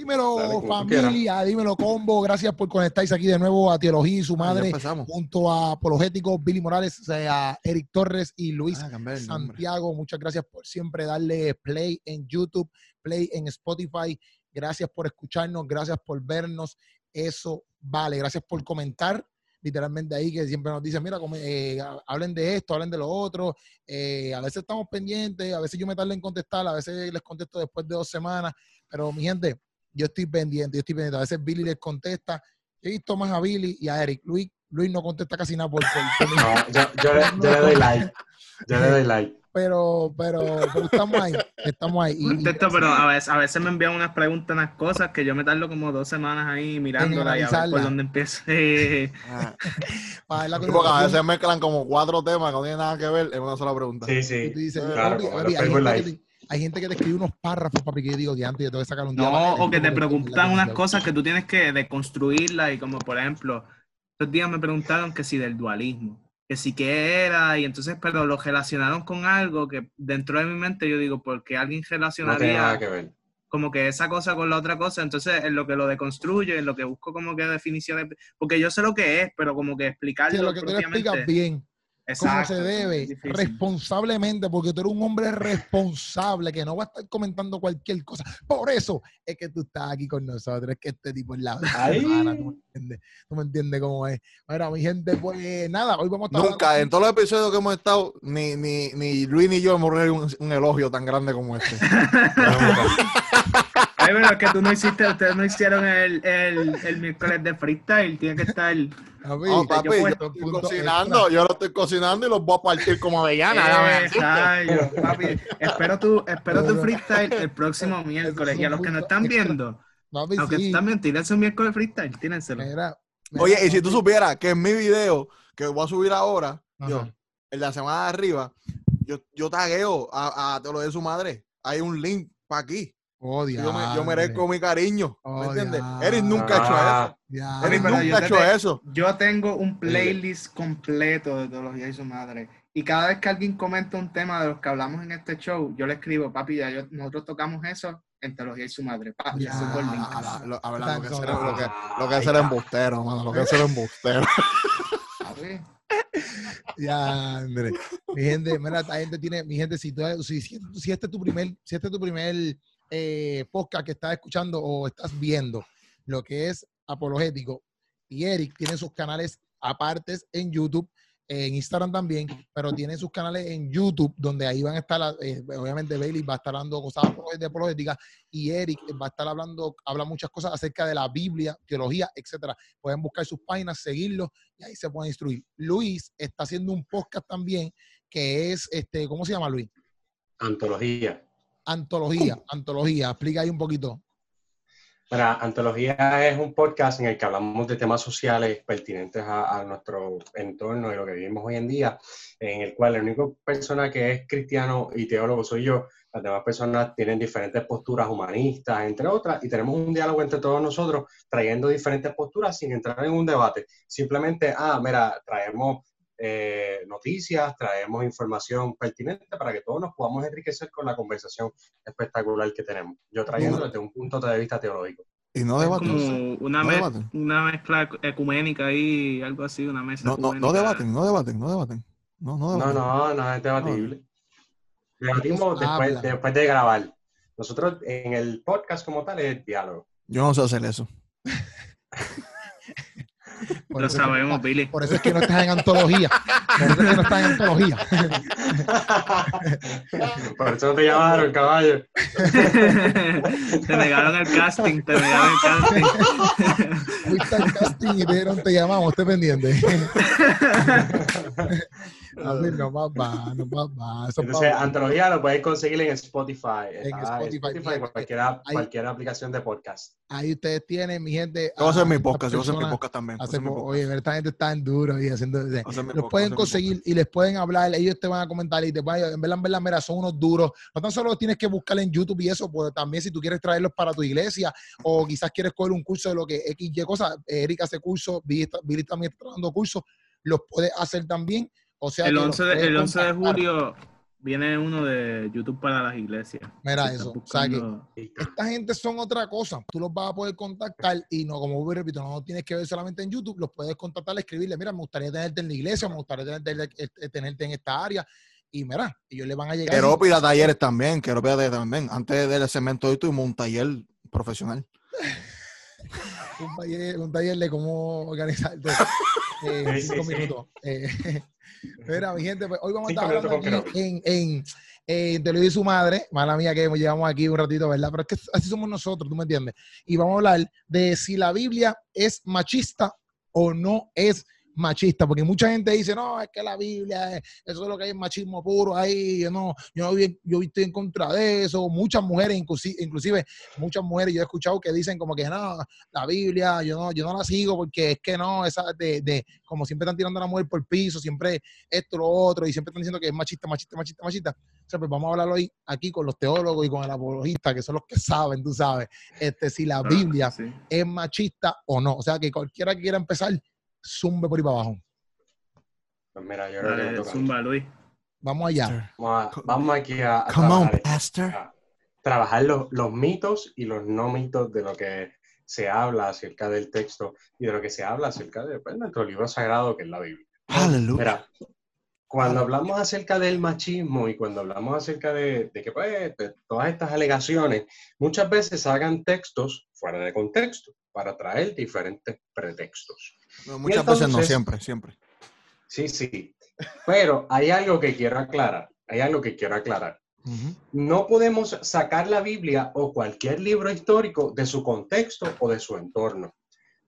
Dímelo, familia, dímelo, combo. Gracias por conectarse aquí de nuevo a Teología y su madre, junto a Apologético, Billy Morales, a Eric Torres y Luis ah, Santiago. Muchas gracias por siempre darle play en YouTube, play en Spotify. Gracias por escucharnos, gracias por vernos. Eso vale. Gracias por comentar literalmente ahí que siempre nos dicen, mira, eh, hablen de esto, hablen de lo otro. Eh, a veces estamos pendientes, a veces yo me tardo en contestar, a veces les contesto después de dos semanas, pero mi gente, yo estoy pendiente, yo estoy pendiente. A veces Billy les contesta. He visto más a Billy y a Eric. Luis, Luis no contesta casi nada por, yo, le, doy like. Yo le doy like. Pero, pero, estamos ahí, estamos ahí. Contesto, pero a veces, a veces me envían unas preguntas, unas cosas que yo me tardo como dos semanas ahí mirándola y a ver por dónde empiezo. Ah. porque a veces mezclan como cuatro temas que no tienen nada que ver en una sola pregunta. Sí, sí. claro, hay gente que te escribe unos párrafos, papi, que yo digo, que antes yo tengo que sacar un día. No, o que te preguntan unas cosas que tú tienes que deconstruirlas y como, por ejemplo, estos días me preguntaron que si del dualismo, que si qué era, y entonces, pero lo relacionaron con algo que dentro de mi mente yo digo, porque alguien relacionaría... como que esa cosa con la otra cosa, entonces en lo que lo deconstruyo, en lo que busco como que definiciones, porque yo sé lo que es, pero como que explicarlo. Sí, lo que tú le explicas bien como se debe, responsablemente, porque tú eres un hombre responsable que no va a estar comentando cualquier cosa. Por eso es que tú estás aquí con nosotros, es que este tipo es la hermana, ¿tú me entiendes? ¿Tú me entiendes cómo es? Bueno, mi gente, pues nada, hoy vamos a estar... Nunca, en todos los episodios que hemos estado, ni, ni, ni Luis ni yo hemos reído un, elogio tan grande como este. Ay, pero es que tú no hiciste, ustedes no hicieron el, el, el miércoles de freestyle, tiene que estar... No, papi, yo, estoy cocinando, yo lo estoy cocinando y los voy a partir como avellana. Eh, papi, espero tu, espero tu freestyle el próximo miércoles. Y a los que nos están viendo, papi, los que están viendo, tírense un miércoles freestyle, tírenselo. Oye, y si tú supieras que en mi video, que voy a subir ahora, yo, el de la semana de arriba, yo, yo tagueo a, a, lo de su madre. Hay un link para aquí. Oh, yo, me, yo, merezco mi cariño. ¿Me oh, entiendes? Eric nunca ha hecho eso. Eric nunca ha hecho eso. Yo tengo un playlist completo de teología y su madre. Y cada vez que alguien comenta un tema de los que hablamos en este show, yo le escribo, papi, ya nosotros tocamos eso en teología y su madre. Papi, link. Lo, lo, que es lo, que, lo que es ser embustero, mano. Lo que es ser embustero. ya, André. Mi gente, mira, la gente tiene, mi gente, si, tú, si, si, este es tu primer, si este es tu primer eh, podcast que estás escuchando o estás viendo, lo que es apologético, y Eric tiene sus canales apartes en YouTube, en Instagram también, pero tiene sus canales en YouTube, donde ahí van a estar, eh, obviamente Bailey va a estar hablando cosas de apologética y Eric va a estar hablando, habla muchas cosas acerca de la Biblia, teología, etcétera. Pueden buscar sus páginas, seguirlo y ahí se pueden instruir. Luis está haciendo un podcast también que es, este, ¿cómo se llama Luis? Antología. Antología, antología, explica ahí un poquito. Bueno, Antología es un podcast en el que hablamos de temas sociales pertinentes a, nuestro entorno y lo que vivimos hoy en día, en el cual la única persona que es cristiano y teólogo soy yo. Las demás personas tienen diferentes posturas humanistas, entre otras, y tenemos un diálogo entre todos nosotros trayendo diferentes posturas sin entrar en un debate. Simplemente, ah, mira, traemos eh, noticias, traemos información pertinente para que todos nos podamos enriquecer con la conversación espectacular que tenemos. Yo trayendo desde un punto de vista teológico. Y no debaten. una, una mezcla ecuménica ahí, algo así, una mesa. No, no, no debaten, no debaten, no debaten. No, no, no, no, no es debatible. Debatimos después, después de grabar. Nosotros en el podcast como tal es el diálogo. Yo no sé hacer eso. Lo sabemos, Billy. Por eso es que no estás en antología. Por eso es que no estás en antología. por eso no te llamaron, caballo. te negaron el casting, te negaron el casting. Fuiste al casting y te dijeron, te llamamos, esté pendiente. A ver, no más va, no más va. Entonces, Antología lo puedes conseguir en Spotify. En Spotify, cualquier, cualquier aplicación de podcast. Ahí ustedes tienen, mi gente. Yo voy a hacer mi podcast, yo voy a hacer mi podcast también. Oye, esta gente está en duro y haciendo. Los pueden conseguir y les pueden hablar, ellos te van a comentar y te van a, en verdad, en verdad, mira, son unos duros. No tan solo tienes que buscar en YouTube y eso, pues también si tú quieres traerlos para tu iglesia o quizás quieres coger un curso de lo que X, Y cosas, Erika hace curso, Billy, también está dando cursos, los puedes hacer también. O sea, el 11 de, el 11 de julio viene uno de YouTube para las iglesias. Mira eso. O sea que esta gente son otra cosa. Tú los vas a poder contactar y no, como repito, no tienes que ver solamente en YouTube, los puedes contactar, escribirle, mira, me gustaría tenerte en la iglesia, me gustaría tenerte, tenerte en esta área. Y mira, ellos le van a llegar. Quiero pida talleres también, quiero pida también. Antes del segmento de hoy tuvimos un taller profesional. un, taller, un taller de cómo organizar eh, cinco minutos. Eh, mira, mi gente, pues, hoy vamos a estar hablando aquí en, en, Te lo dice su madre, mala mía que llevamos aquí un ratito, ¿verdad? Pero es que así somos nosotros, ¿tú me entiendes? Y vamos a hablar de si la Biblia es machista o no es machista, porque mucha gente dice, no, es que la Biblia, eso es lo que hay en machismo puro ahí, yo no, yo, yo estoy en contra de eso, muchas mujeres, inclusive, inclusive muchas mujeres, yo he escuchado que dicen como que no, la Biblia, yo no, yo no la sigo porque es que no, esa de, de como siempre están tirando a la mujer por el piso, siempre esto, lo otro, y siempre están diciendo que es machista, machista, machista, machista. O sea, pues vamos a hablar hoy aquí con los teólogos y con el apologista, que son los que saben, tú sabes, este, si la ah, Biblia es machista o no. O sea, que cualquiera que quiera empezar, zumbe por ahí para abajo. Pues mira, yo creo que zumba, Luis. Vamos allá. Vamos, aquí a, trabajar, los, mitos y los no mitos de lo que se habla acerca del texto y de lo que se habla acerca de pues, nuestro libro sagrado que es la Biblia. Mira, cuando hablamos acerca del machismo y cuando hablamos acerca de, que pues, todas estas alegaciones, muchas veces hagan textos fuera de contexto para traer diferentes pretextos muchas veces no, siempre, siempre. Sí, sí. Pero hay algo que quiero aclarar. Hay algo que quiero aclarar. No podemos sacar la Biblia o cualquier libro histórico de su contexto o de su entorno.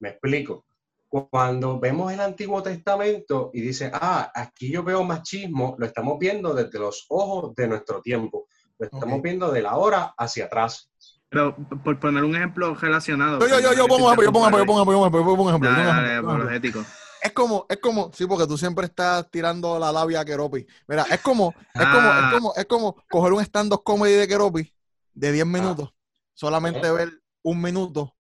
Me explico. Cuando vemos el Antiguo Testamento y dice, ah, aquí yo veo machismo, lo estamos viendo desde los ojos de nuestro tiempo. Lo estamos viendo de la hora hacia atrás. Pero por poner un ejemplo relacionado. Yo, yo, yo, pongo un ejemplo, yo pongo ejemplo, yo pongo ejemplo, ejemplo. Es como, es como, sí, porque tú siempre estás tirando la labia a Keropi. Mira, es como, es como, es ah. como, es como coger un stand-up comedy de Keropi de 10 minutos, solamente ver un minuto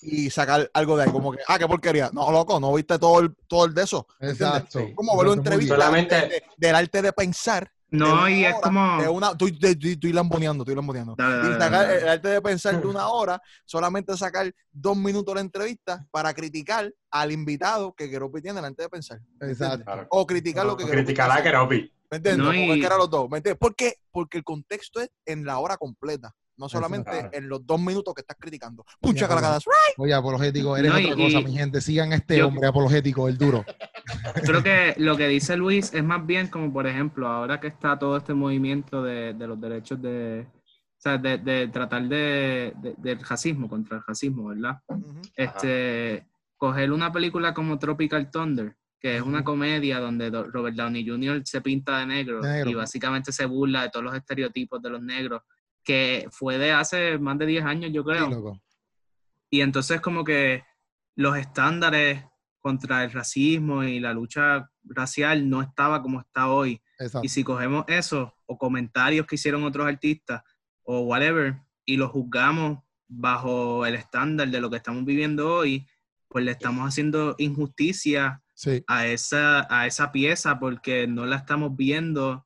y sacar algo de ahí, como que, ah, qué porquería. No, loco, no viste todo el, todo el de eso. Exacto. Como ver una entrevista solamente... del arte de pensar no, y es como. estoy, estoy, lamboneando, estoy lamboneando. y sacar, el arte de pensar de una hora, solamente sacar dos minutos de entrevista para criticar al invitado que Keropi tiene antes de pensar. Exacto. O criticar lo que Criticar a Keropi. ¿Me entiendes? No, y... los dos. ¿Me entiendes? ¿Por qué? Porque el contexto es en la hora completa. No solamente en los dos minutos que estás criticando. Pucha cargadas. Oye, apologético, eres otra cosa, mi gente. Sigan este hombre apologético, el duro. Creo que lo que dice Luis es más bien como, por ejemplo, ahora que está todo este movimiento de, los derechos de, o sea, de, tratar de, del racismo, contra el racismo, ¿verdad? Este, coger una película como Tropical Thunder, que es una comedia donde Robert Downey Jr. se pinta de negro, y básicamente se burla de todos los estereotipos de los negros que fue de hace más de 10 años, yo creo. y entonces como que los estándares contra el racismo y la lucha racial no estaba como está hoy. Y si cogemos eso o comentarios que hicieron otros artistas o whatever y los juzgamos bajo el estándar de lo que estamos viviendo hoy, pues le estamos haciendo injusticia a, esa, a esa pieza porque no la estamos viendo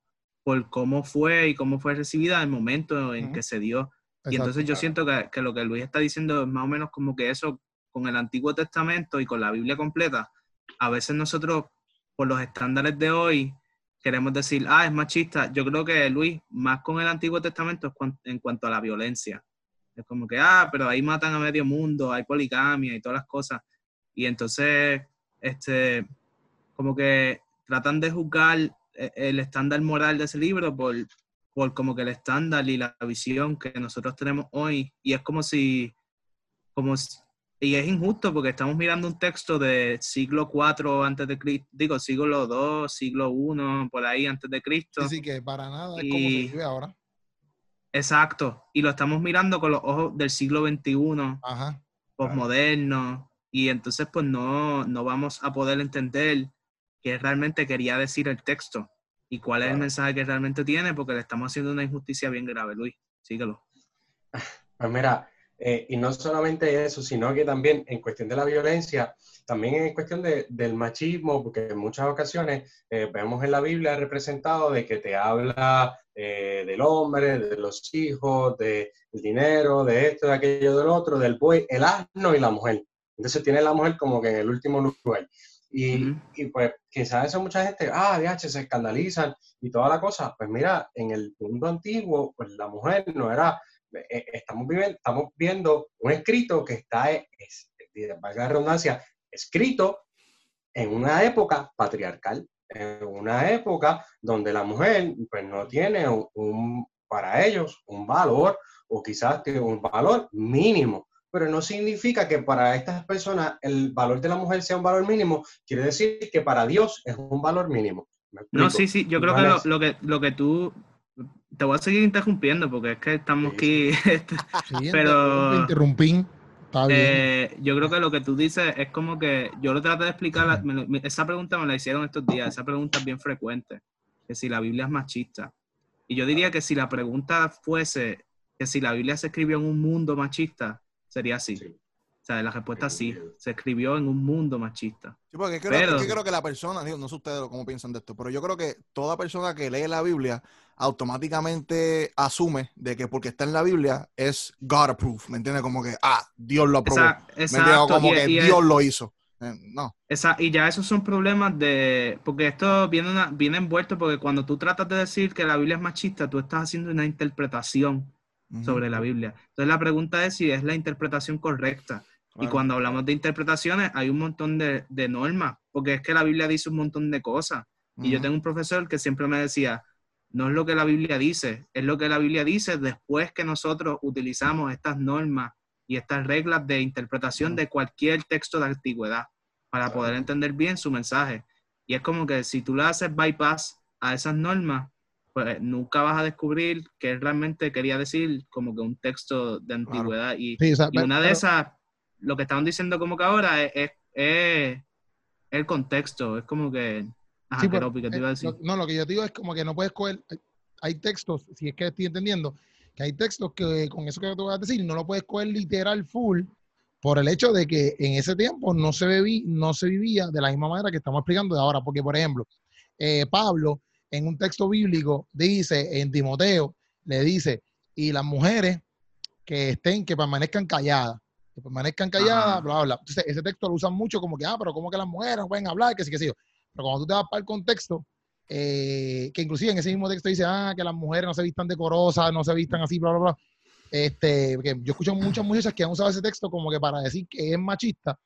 por cómo fue y cómo fue recibida el momento en que se dio. y entonces yo siento que, que, lo que Luis está diciendo es más o menos como que eso con el Antiguo Testamento y con la Biblia completa, a veces nosotros, por los estándares de hoy, queremos decir, ah, es machista. Yo creo que Luis, más con el Antiguo Testamento en cuanto a la violencia. Es como que, ah, pero ahí matan a medio mundo, hay poligamia y todas las cosas. Y entonces, este, como que tratan de juzgar el estándar moral de ese libro por, por como que el estándar y la visión que nosotros tenemos hoy. Y es como si, como y es injusto porque estamos mirando un texto de siglo IV antes de Cristo, digo siglo II, siglo I, por ahí antes de Cristo. Sí, que para nada es como se vive ahora. Exacto, y lo estamos mirando con los ojos del siglo XXI, Ajá, posmoderno, y entonces pues no, no vamos a poder entender qué realmente quería decir el texto y cuál es el mensaje que realmente tiene, porque le estamos haciendo una injusticia bien grave, Luis. Síguelo. Pues mira, eh, y no solamente eso, sino que también en cuestión de la violencia, también en cuestión de, del machismo, porque en muchas ocasiones eh, vemos en la Biblia representado de que te habla eh, del hombre, de los hijos, del dinero, de esto, de aquello, del otro, del buey, el asno y la mujer. Entonces tiene la mujer como que en el último lugar. Y, y pues quizás eso mucha gente, ah, DH, se escandalizan y toda la cosa. Pues mira, en el mundo antiguo, pues la mujer no era, eh, estamos, viviendo, estamos viendo un escrito que está, es, valga la redundancia, escrito en una época patriarcal, en una época donde la mujer pues no tiene un, para ellos un valor o quizás tiene un valor mínimo pero no significa que para estas personas el valor de la mujer sea un valor mínimo, quiere decir que para Dios es un valor mínimo. No, sí, sí, yo creo que lo, que lo que tú te voy a seguir interrumpiendo porque es que estamos aquí, este, pero interrumpí. Eh, yo creo que lo que tú dices es como que yo lo traté de explicar, esa pregunta me la hicieron estos días, esa pregunta es bien frecuente, que si la Biblia es machista. Y yo diría que si la pregunta fuese que si la Biblia se escribió en un mundo machista, sería así. O sea, la respuesta sí. Se escribió en un mundo machista. Sí, porque creo, creo que la persona, no sé ustedes cómo piensan de esto, pero yo creo que toda persona que lee la Biblia automáticamente asume de que porque está en la Biblia es God approved, ¿me entiendes? Como que, ah, Dios lo aprobó. Exacto. Como que Dios lo hizo. Eh, no. Esa, y ya esos son problemas de. Porque esto viene, una, viene envuelto porque cuando tú tratas de decir que la Biblia es machista, tú estás haciendo una interpretación sobre la Biblia. Entonces la pregunta es si es la interpretación correcta. Y cuando hablamos de interpretaciones hay un montón de, normas, porque es que la Biblia dice un montón de cosas. Y yo tengo un profesor que siempre me decía, no es lo que la Biblia dice, es lo que la Biblia dice después que nosotros utilizamos estas normas y estas reglas de interpretación de cualquier texto de antigüedad para poder entender bien su mensaje. Y es como que si tú le haces bypass a esas normas, pues nunca vas a descubrir que realmente quería decir como que un texto de antigüedad. Y, una de esas, lo que estaban diciendo como que ahora es, el contexto, es como que... Ajá, que te iba a decir. No, lo que yo digo es como que no puedes coger, hay textos, si es que estoy entendiendo, que hay textos que con eso que te voy a decir, no lo puedes coger literal full por el hecho de que en ese tiempo no se, bebí, no se vivía de la misma manera que estamos explicando de ahora, porque por ejemplo, eh, Pablo en un texto bíblico dice, en Timoteo, le dice, y las mujeres que estén, que permanezcan calladas, que permanezcan calladas, bla, bla, Entonces, ese texto lo usan mucho como que, ah, pero ¿cómo que las mujeres no pueden hablar? Que sí, que sí. Pero cuando tú te vas para el contexto, eh, que inclusive en ese mismo texto dice, ah, que las mujeres no se vistan decorosas, no se vistan así, bla, bla, bla. Este, que yo escucho muchas muchachas que han usado ese texto como que para decir que es machista.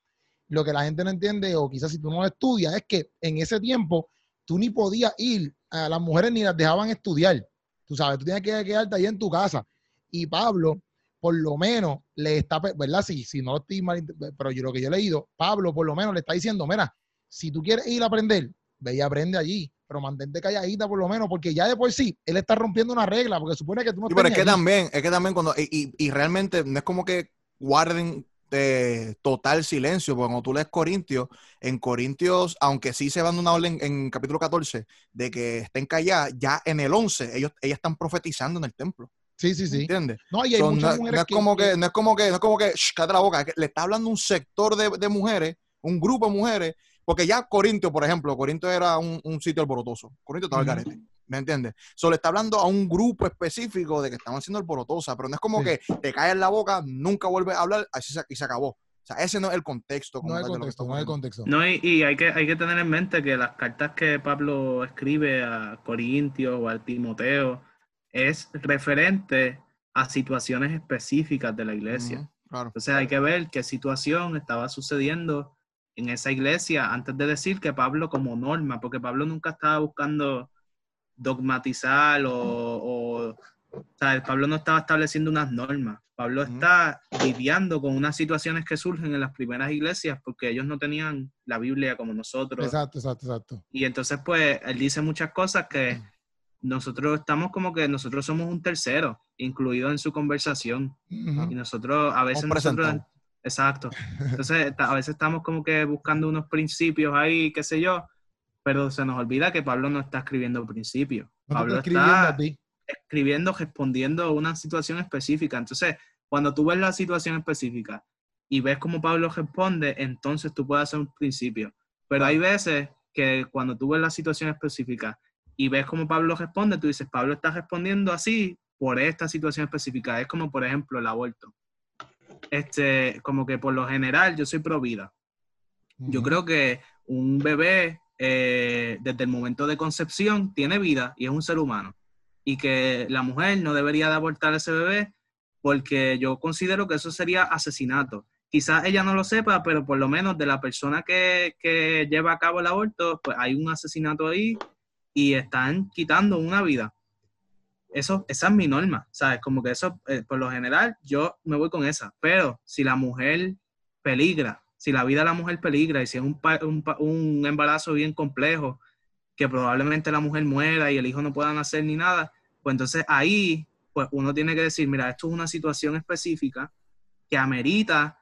Lo que la gente no entiende, o quizás si tú no lo estudias, es que en ese tiempo tú ni podías ir, a las mujeres ni las dejaban estudiar. Tú sabes, tú tienes que quedarte ahí en tu casa. Y Pablo, por lo menos, le está, ¿verdad? Si, si no estoy mal, pero yo lo que yo he leído, Pablo por lo menos le está diciendo, mira, si tú quieres ir a aprender, ve y aprende allí, pero mantente calladita por lo menos, porque ya de por sí, él está rompiendo una regla, porque supone que tú no sí, pero es que también, es que también cuando, y, y realmente no es como que guarden de total silencio, porque cuando tú lees Corintios, en Corintios, aunque sí se van una orden en capítulo 14 de que estén calladas, ya en el 11 ellos, ellas están profetizando en el templo. Sí, sí, sí. ¿Entiendes? No, hay muchas no, es como que, no es como que, no es como que, shh, cállate la boca, le está hablando un sector de, de, mujeres, un grupo de mujeres, porque ya Corintio, por ejemplo, Corintio era un, un sitio alborotoso. Corintio estaba el garete. ¿Me entiendes? Solo está hablando a un grupo específico de que están haciendo el alborotosa, pero no es como que te cae en la boca, nunca vuelve a hablar así y se acabó. O sea, ese no es el contexto. No es el contexto, no es el contexto. No, y, hay, que, hay que tener en mente que las cartas que Pablo escribe a Corintios o al Timoteo es referente a situaciones específicas de la iglesia. claro. Entonces hay que ver qué situación estaba sucediendo en esa iglesia antes de decir que Pablo como norma, porque Pablo nunca estaba buscando dogmatizar o, o, Pablo no estaba estableciendo unas normas. Pablo está lidiando con unas situaciones que surgen en las primeras iglesias porque ellos no tenían la Biblia como nosotros. Exacto, exacto, exacto. Y entonces, pues, él dice muchas cosas que nosotros estamos como que nosotros somos un tercero, incluido en su conversación. Y nosotros, a veces nosotros... Exacto. Entonces, a veces estamos como que buscando unos principios ahí, qué sé yo, pero se nos olvida que Pablo no está escribiendo principios. Pablo está escribiendo, respondiendo a una situación específica. Entonces, cuando tú ves la situación específica y ves cómo Pablo responde, entonces tú puedes hacer un principio. Pero hay veces que cuando tú ves la situación específica y ves cómo Pablo responde, tú dices, Pablo está respondiendo así por esta situación específica. Es como, por ejemplo, el aborto. Este, como que por lo general yo soy pro vida. Yo creo que un bebé eh, desde el momento de concepción tiene vida y es un ser humano. Y que la mujer no debería de abortar a ese bebé porque yo considero que eso sería asesinato. Quizás ella no lo sepa, pero por lo menos de la persona que, que lleva a cabo el aborto, pues hay un asesinato ahí y están quitando una vida. Eso, esa es mi norma, ¿sabes? Como que eso, eh, por lo general, yo me voy con esa. Pero si la mujer peligra, si la vida de la mujer peligra y si es un, un, un embarazo bien complejo, que probablemente la mujer muera y el hijo no pueda nacer ni nada, pues entonces ahí, pues uno tiene que decir, mira, esto es una situación específica que amerita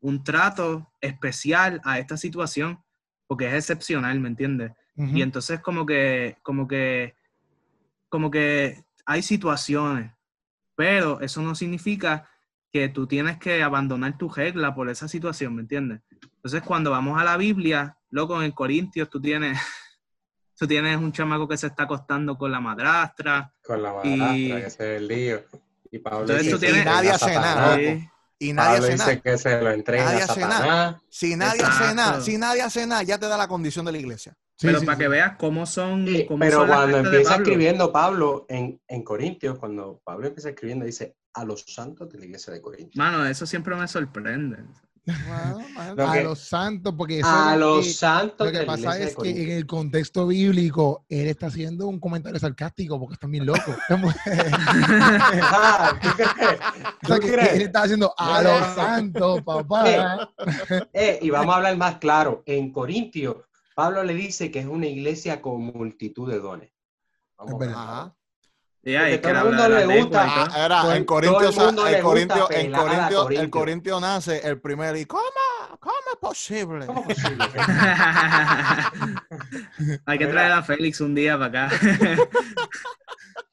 un trato especial a esta situación, porque es excepcional, ¿me entiendes? Y entonces como que, como que, como que hay situaciones, pero eso no significa que tú tienes que abandonar tu regla por esa situación, ¿me entiendes? Entonces cuando vamos a la Biblia, loco, en Corintios tú tienes, tú tienes un chamaco que se está acostando con la madrastra. Con la madrastra, y... ese es el lío. Y Pablo Entonces, tienes... nadie hace nada. Y nadie hace nada. que se lo entrega nadie hace nada. Si nadie hace nada, si nadie hace nada, ya te da la condición de la iglesia pero para que veas cómo son. pero cuando empieza escribiendo Pablo en, en, Corintios, cuando Pablo empieza escribiendo, dice a los santos de la iglesia de Corintios. Mano, eso siempre me sorprende. a los santos, porque a los santos. Lo que pasa es que en el contexto bíblico él está haciendo un comentario sarcástico porque están bien locos. Ah, él está haciendo a los santos, papá. Eh, eh, y vamos a hablar más claro. En Corintios Pablo le dice que es una iglesia con multitud de dones. Vamos a y todo el mundo le gusta. Era, en Corintio, en Corintio, el Corintio nace el primer y ¿cómo? ¿Cómo es posible? ¿Cómo es posible? Hay que traer a Félix un día para acá.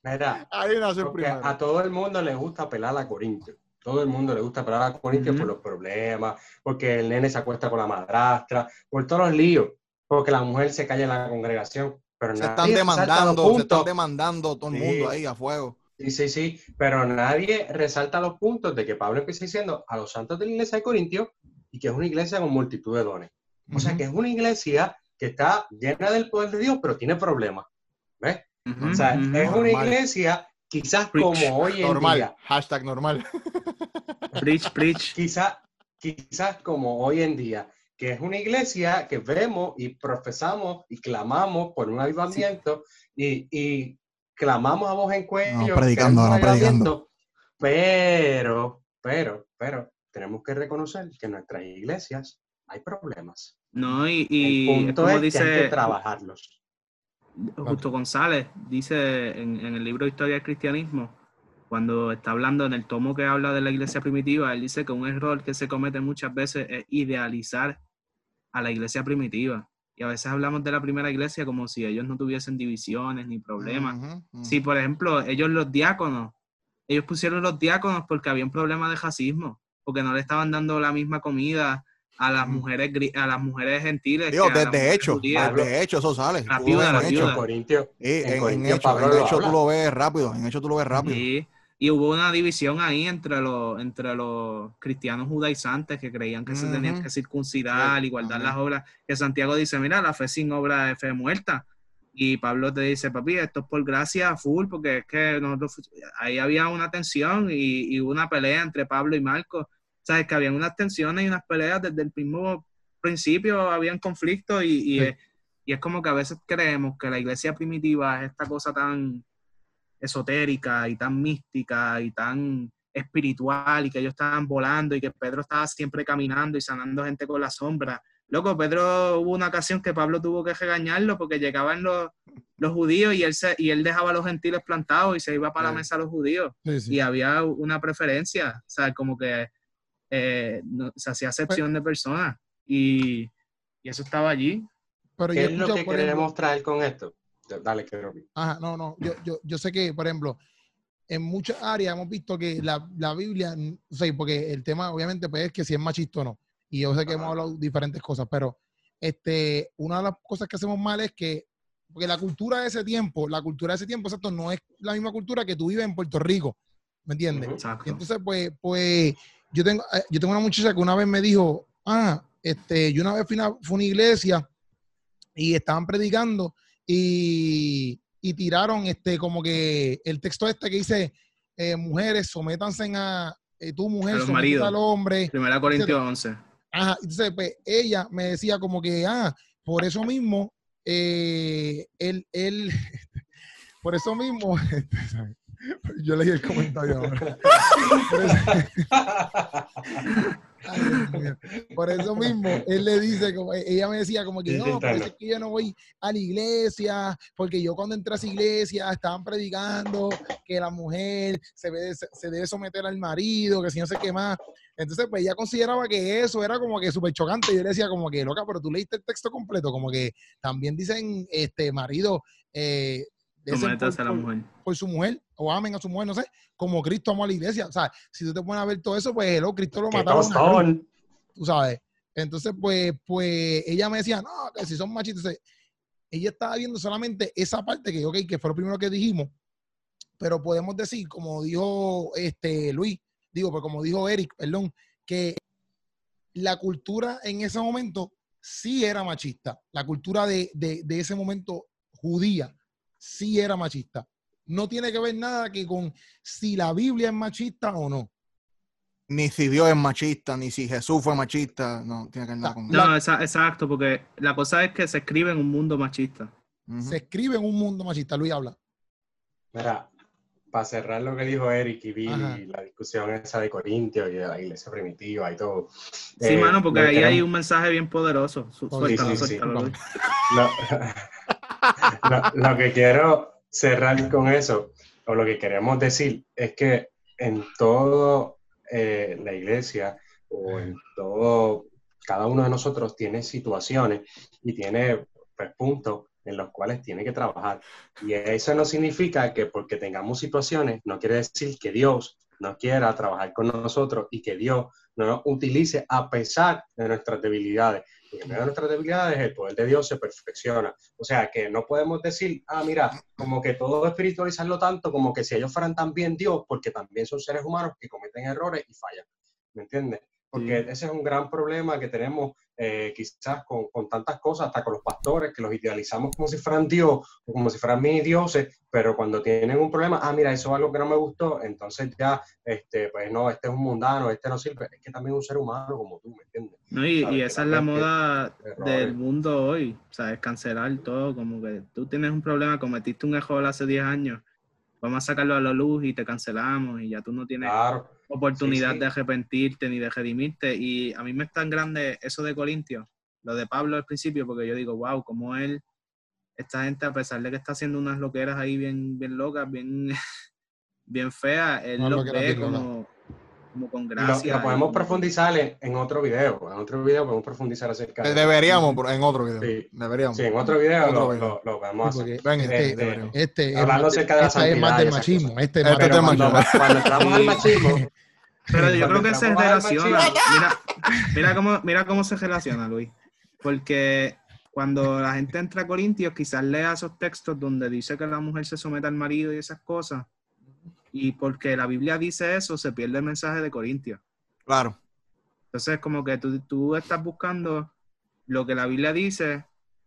Mira, ahí nace el primero. a todo el mundo le gusta pelar a Corintio. Todo el mundo le gusta pelar a Corintio por los problemas, porque el nene se acuesta con la madrastra, por todos los líos porque la mujer se calla en la congregación. Pero se están demandando, se están demandando todo el mundo ahí a fuego. Sí, sí, sí, pero nadie resalta los puntos de que Pablo empieza diciendo a los santos de la iglesia de Corintios y que es una iglesia con multitud de dones. O sea, que es una iglesia que está llena del poder de Dios, pero tiene problemas. ¿Ves? o sea, es una iglesia quizás como hoy en normal. día. Hashtag normal. preach, preach. Quizás, quizás como hoy en día que es una iglesia que vemos y profesamos y clamamos por un avivamiento y, clamamos a voz en cuello. No, predicando, no, predicando. Pero, pero, pero, tenemos que reconocer que en nuestras iglesias hay problemas. No, y, y como dice, hay que trabajarlos. Justo González dice en, en el libro Historia del Cristianismo, cuando está hablando en el tomo que habla de la iglesia primitiva, él dice que un error que se comete muchas veces es idealizar a la iglesia primitiva. Y a veces hablamos de la primera iglesia como si ellos no tuviesen divisiones ni problemas. Si, por ejemplo, ellos los diáconos, ellos pusieron los diáconos porque había un problema de racismo, porque no le estaban dando la misma comida a las mujeres a las mujeres gentiles. desde hecho, de hecho eso sale. Rápido, en, hecho, en, hecho, tú lo ves rápido, en hecho tú lo ves rápido. Sí. Y hubo una división ahí entre los, entre los cristianos judaizantes que creían que se tenían que circuncidar y guardar las obras. Que Santiago dice, mira, la fe sin obra es fe muerta. Y Pablo te dice, papi, esto es por gracia full, porque es que nosotros, ahí había una tensión y, y una pelea entre Pablo y Marco. Sabes que habían unas tensiones y unas peleas desde el mismo principio, habían conflictos y, y, y es como que a veces creemos que la iglesia primitiva es esta cosa tan esotérica y tan mística y tan espiritual y que ellos estaban volando y que Pedro estaba siempre caminando y sanando gente con la sombra. Loco, Pedro hubo una ocasión que Pablo tuvo que regañarlo porque llegaban los, los judíos y él, se, y él dejaba a los gentiles plantados y se iba para la mesa a los judíos. Y había una preferencia, o sea, como que eh, se hacía acepción de personas y, y, eso estaba allí. Pero ¿Qué es lo que queremos traer con esto? Dale, Ajá, no, no. Yo, yo, yo sé que, por ejemplo, en muchas áreas hemos visto que la, la Biblia, o sea, porque el tema obviamente pues, es que si es machista o no. Y yo sé que hemos hablado diferentes cosas, pero este, una de las cosas que hacemos mal es que porque la cultura de ese tiempo, la cultura de ese tiempo, exacto, no es la misma cultura que tú vives en Puerto Rico, ¿me entiendes? Y entonces, pues, pues, yo tengo, eh, yo tengo una muchacha que una vez me dijo, ah, este, yo una vez fui a, una iglesia y estaban predicando y, y, tiraron este como que el texto este que dice eh, mujeres sométanse a eh, tu mujer al hombre primera Corintios 11 ajá entonces pues ella me decía como que ah por eso mismo eh, él él por eso mismo yo leí el comentario ahora Por eso mismo, él le dice, como, ella me decía como que no, por que yo no voy a la iglesia, porque yo cuando entré a esa iglesia estaban predicando que la mujer se debe, se debe someter al marido, que si no sé qué más. Entonces, pues ella consideraba que eso era como que súper chocante. Yo le decía como que, loca, pero tú leíste el texto completo, como que también dicen, este, marido, eh, por, la mujer. por, su mujer, o amen a su mujer, no sé, como Cristo amó a la iglesia. O sea, si tú te pones a ver todo eso, pues hello, Cristo lo mataron. Tú sabes. Entonces, pues, pues ella me decía, no, que si son machistas. ella estaba viendo solamente esa parte que, ok, que fue lo primero que dijimos, pero podemos decir, como dijo este Luis, digo, pues como dijo Eric, perdón, que la cultura en ese momento sí era machista. La cultura de, de, de ese momento judía sí era machista. No tiene que ver nada que con si la Biblia es machista o no. Ni si Dios es machista, ni si Jesús fue machista, no tiene que ver nada con No, exacto, porque la cosa es que se escribe en un mundo machista. Se escribe en un mundo machista, Luis habla. Mira, para cerrar lo que dijo Eric y vi la discusión esa de Corintios y de la iglesia primitiva y todo. Sí, eh, mano, porque ahí hay un mensaje bien poderoso. Suéltalo, sí, lo, que quiero cerrar con eso, o lo que queremos decir, es que en todo eh, la iglesia o en todo, cada uno de nosotros tiene situaciones y tiene pues, puntos en los cuales tiene que trabajar. Y eso no significa que porque tengamos situaciones, no quiere decir que Dios no quiera trabajar con nosotros y que Dios no nos utilice a pesar de nuestras debilidades. Porque en medio de nuestras debilidades el poder de Dios se perfecciona. O sea que no podemos decir, ah, mira, como que todo espiritualizarlo tanto como que si ellos fueran también Dios, porque también son seres humanos que cometen errores y fallan. ¿Me entiendes? Porque ese es un gran problema que tenemos eh, quizás con, con, tantas cosas, hasta con los pastores, que los idealizamos como si fueran Dios o como si fueran mini dioses, pero cuando tienen un problema, ah, mira, eso es algo que no me gustó, entonces ya, este, pues no, este es un mundano, este no sirve, es que también es un ser humano como tú, ¿me entiendes? No, y, y esa es la moda del mundo hoy, o sea, es cancelar todo, como que tú tienes un problema, cometiste un error hace 10 años, vamos a sacarlo a la luz y te cancelamos y ya tú no tienes oportunidad de arrepentirte ni de redimirte. Y a mí me es tan grande eso de Corintio, lo de Pablo al principio, porque yo digo, wow, como él, esta gente, a pesar de que está haciendo unas loqueras ahí bien, bien locas, bien, bien feas, él lo ve como, como con gracia. Lo, podemos profundizar en, otro video. En otro video podemos profundizar acerca de Deberíamos, en otro video. Sí, Deberíamos. Sí, en otro video, lo, Lo, lo, vamos a hacer. Ven, este, este, este hablando acerca de la este es más del machismo. Este, este es más cuando, cuando entramos al machismo. Pero yo creo que se relaciona. Mira, mira, cómo, mira cómo se relaciona, Luis. Porque cuando la gente entra a Corintios, quizás lea esos textos donde dice que la mujer se somete al marido y esas cosas, y porque la Biblia dice eso, se pierde el mensaje de Corintios. Claro. Entonces, como que tú, tú estás buscando lo que la Biblia dice.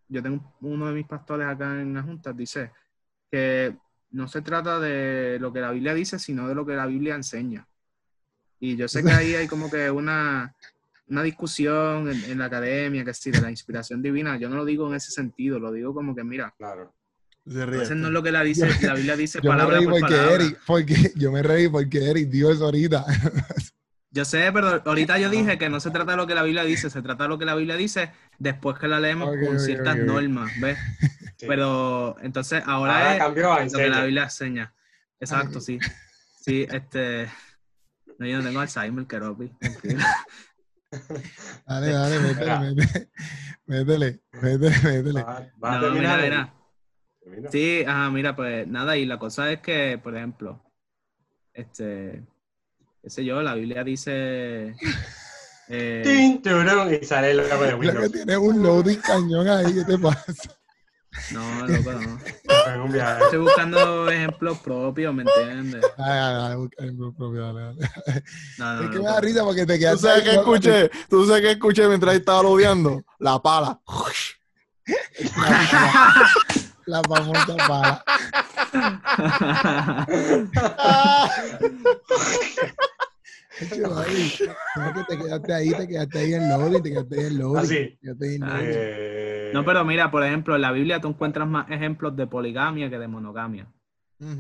Yo tengo uno de mis pastores acá en la Junta, dice que no se trata de lo que la Biblia dice, sino de lo que la Biblia enseña. Y yo sé que ahí hay como que una, una discusión en, la academia, que sí, de la inspiración divina. Yo no lo digo en ese sentido, lo digo como que, mira, claro. Se no es lo que la, dice, la Biblia dice yo palabra me reí por porque palabra. Eric, porque, yo me reí porque Eric dio eso ahorita. Yo sé, pero ahorita yo dije que no se trata de lo que la Biblia dice, se trata de lo que la Biblia dice después que la leemos con ciertas normas, ¿ves? Pero entonces ahora, es lo que la Biblia enseña. Exacto, sí. Sí, este... No, yo no tengo Alzheimer, Keropi. dale, dale, métele, métele, métele, métele. no, mira, mira. Sí, ajá, mira, pues nada, y la cosa es que, por ejemplo, este, qué sé yo, la Biblia dice... Eh, y sale que tiene un loading cañón ahí, ¿qué te pasa? No, loco, no. Estoy buscando ejemplos propios, ¿me entiendes? Ah, ejemplos propios, dale, dale. es que me da risa porque te quedas. ¿Tú sabes qué escuché? ¿Tú sabes qué escuché mientras estaba odiando? La pala. La, famosa pala. te quedaste ahí, te quedaste ahí en loading, te quedaste ahí en loading. Eh, no, pero mira, por ejemplo, en la Biblia tú encuentras más ejemplos de poligamia que de monogamia.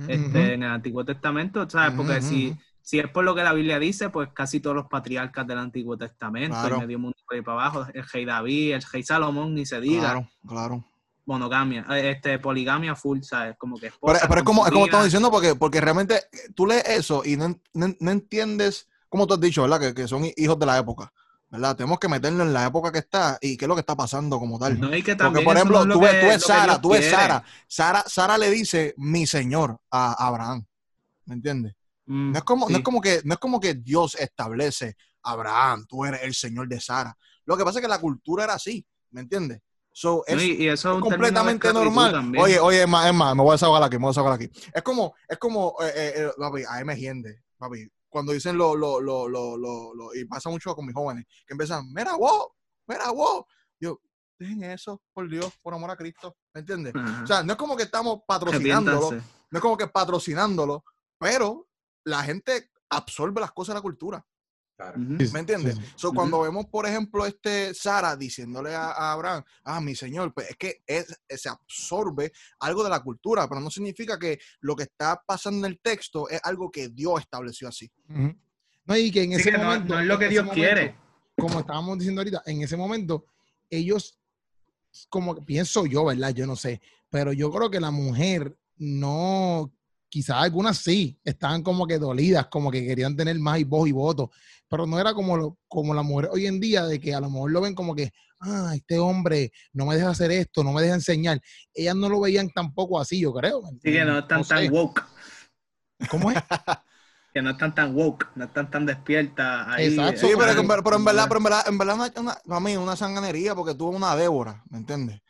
este, en el Antiguo Testamento, ¿sabes? Porque si, si es por lo que la Biblia dice, pues casi todos los patriarcas del Antiguo Testamento, el medio mundo por ahí para abajo, el rey David, el rey Salomón, ni se diga. Claro, claro monogamia, eh, este, poligamia full, ¿sabes? Como que pero, es como, es como estamos diciendo, porque, porque realmente tú lees eso y no, no entiendes como tú has dicho, ¿verdad? Que, que, son hijos de la época. ¿verdad? Tenemos que meterlo en la época que está y qué es lo que está pasando como tal. No, que Porque, por ejemplo, tú, ves, tú ves Sara, tú ves Sara. Sara. Sara le dice mi señor a Abraham. ¿Me entiendes? Mm, no, es como, no, es como que, no es como que Dios establece Abraham, tú eres el señor de Sara. Lo que pasa es que la cultura era así, ¿me entiendes? So, es, y eso es completamente normal. Oye, oye, es más, es más, me voy a desahogar aquí, me voy a desahogar aquí. Es como, es como, eh, eh, eh papi, a me hiende, papi, cuando dicen lo, lo, lo, lo, lo, y pasa mucho con mis jóvenes, que empiezan, mira, wow, mira, wow. Yo, dejen eso, por Dios, por amor a Cristo, ¿me entiendes? O sea, no es como que estamos patrocinándolo, no es como que patrocinándolo, pero la gente absorbe las cosas de la cultura. ¿Me entiendes? Cuando vemos, por ejemplo, este Sara diciéndole a, Abraham, ah, mi señor, pues es que es, se absorbe algo de la cultura, pero no significa que lo que está pasando en el texto es algo que Dios estableció así. No, y que en ese momento. No, es lo que Dios quiere. Como estábamos diciendo ahorita, en ese momento, ellos, como pienso yo, ¿verdad? Yo no sé, pero yo creo que la mujer no quizás algunas sí, estaban como que dolidas, como que querían tener más y voz y voto, pero no era como, como la mujer hoy en día, de que a lo mejor lo ven como que, ah, este hombre no me deja hacer esto, no me deja enseñar. Ellas no lo veían tampoco así, yo creo. Sí, que no están tan woke. ¿Cómo es? que no están tan woke, no están tan despiertas ahí. Exacto. Sí, pero, en verdad, pero en verdad, en verdad, una, mí, una sanganería porque tuvo una Débora, ¿me entiendes?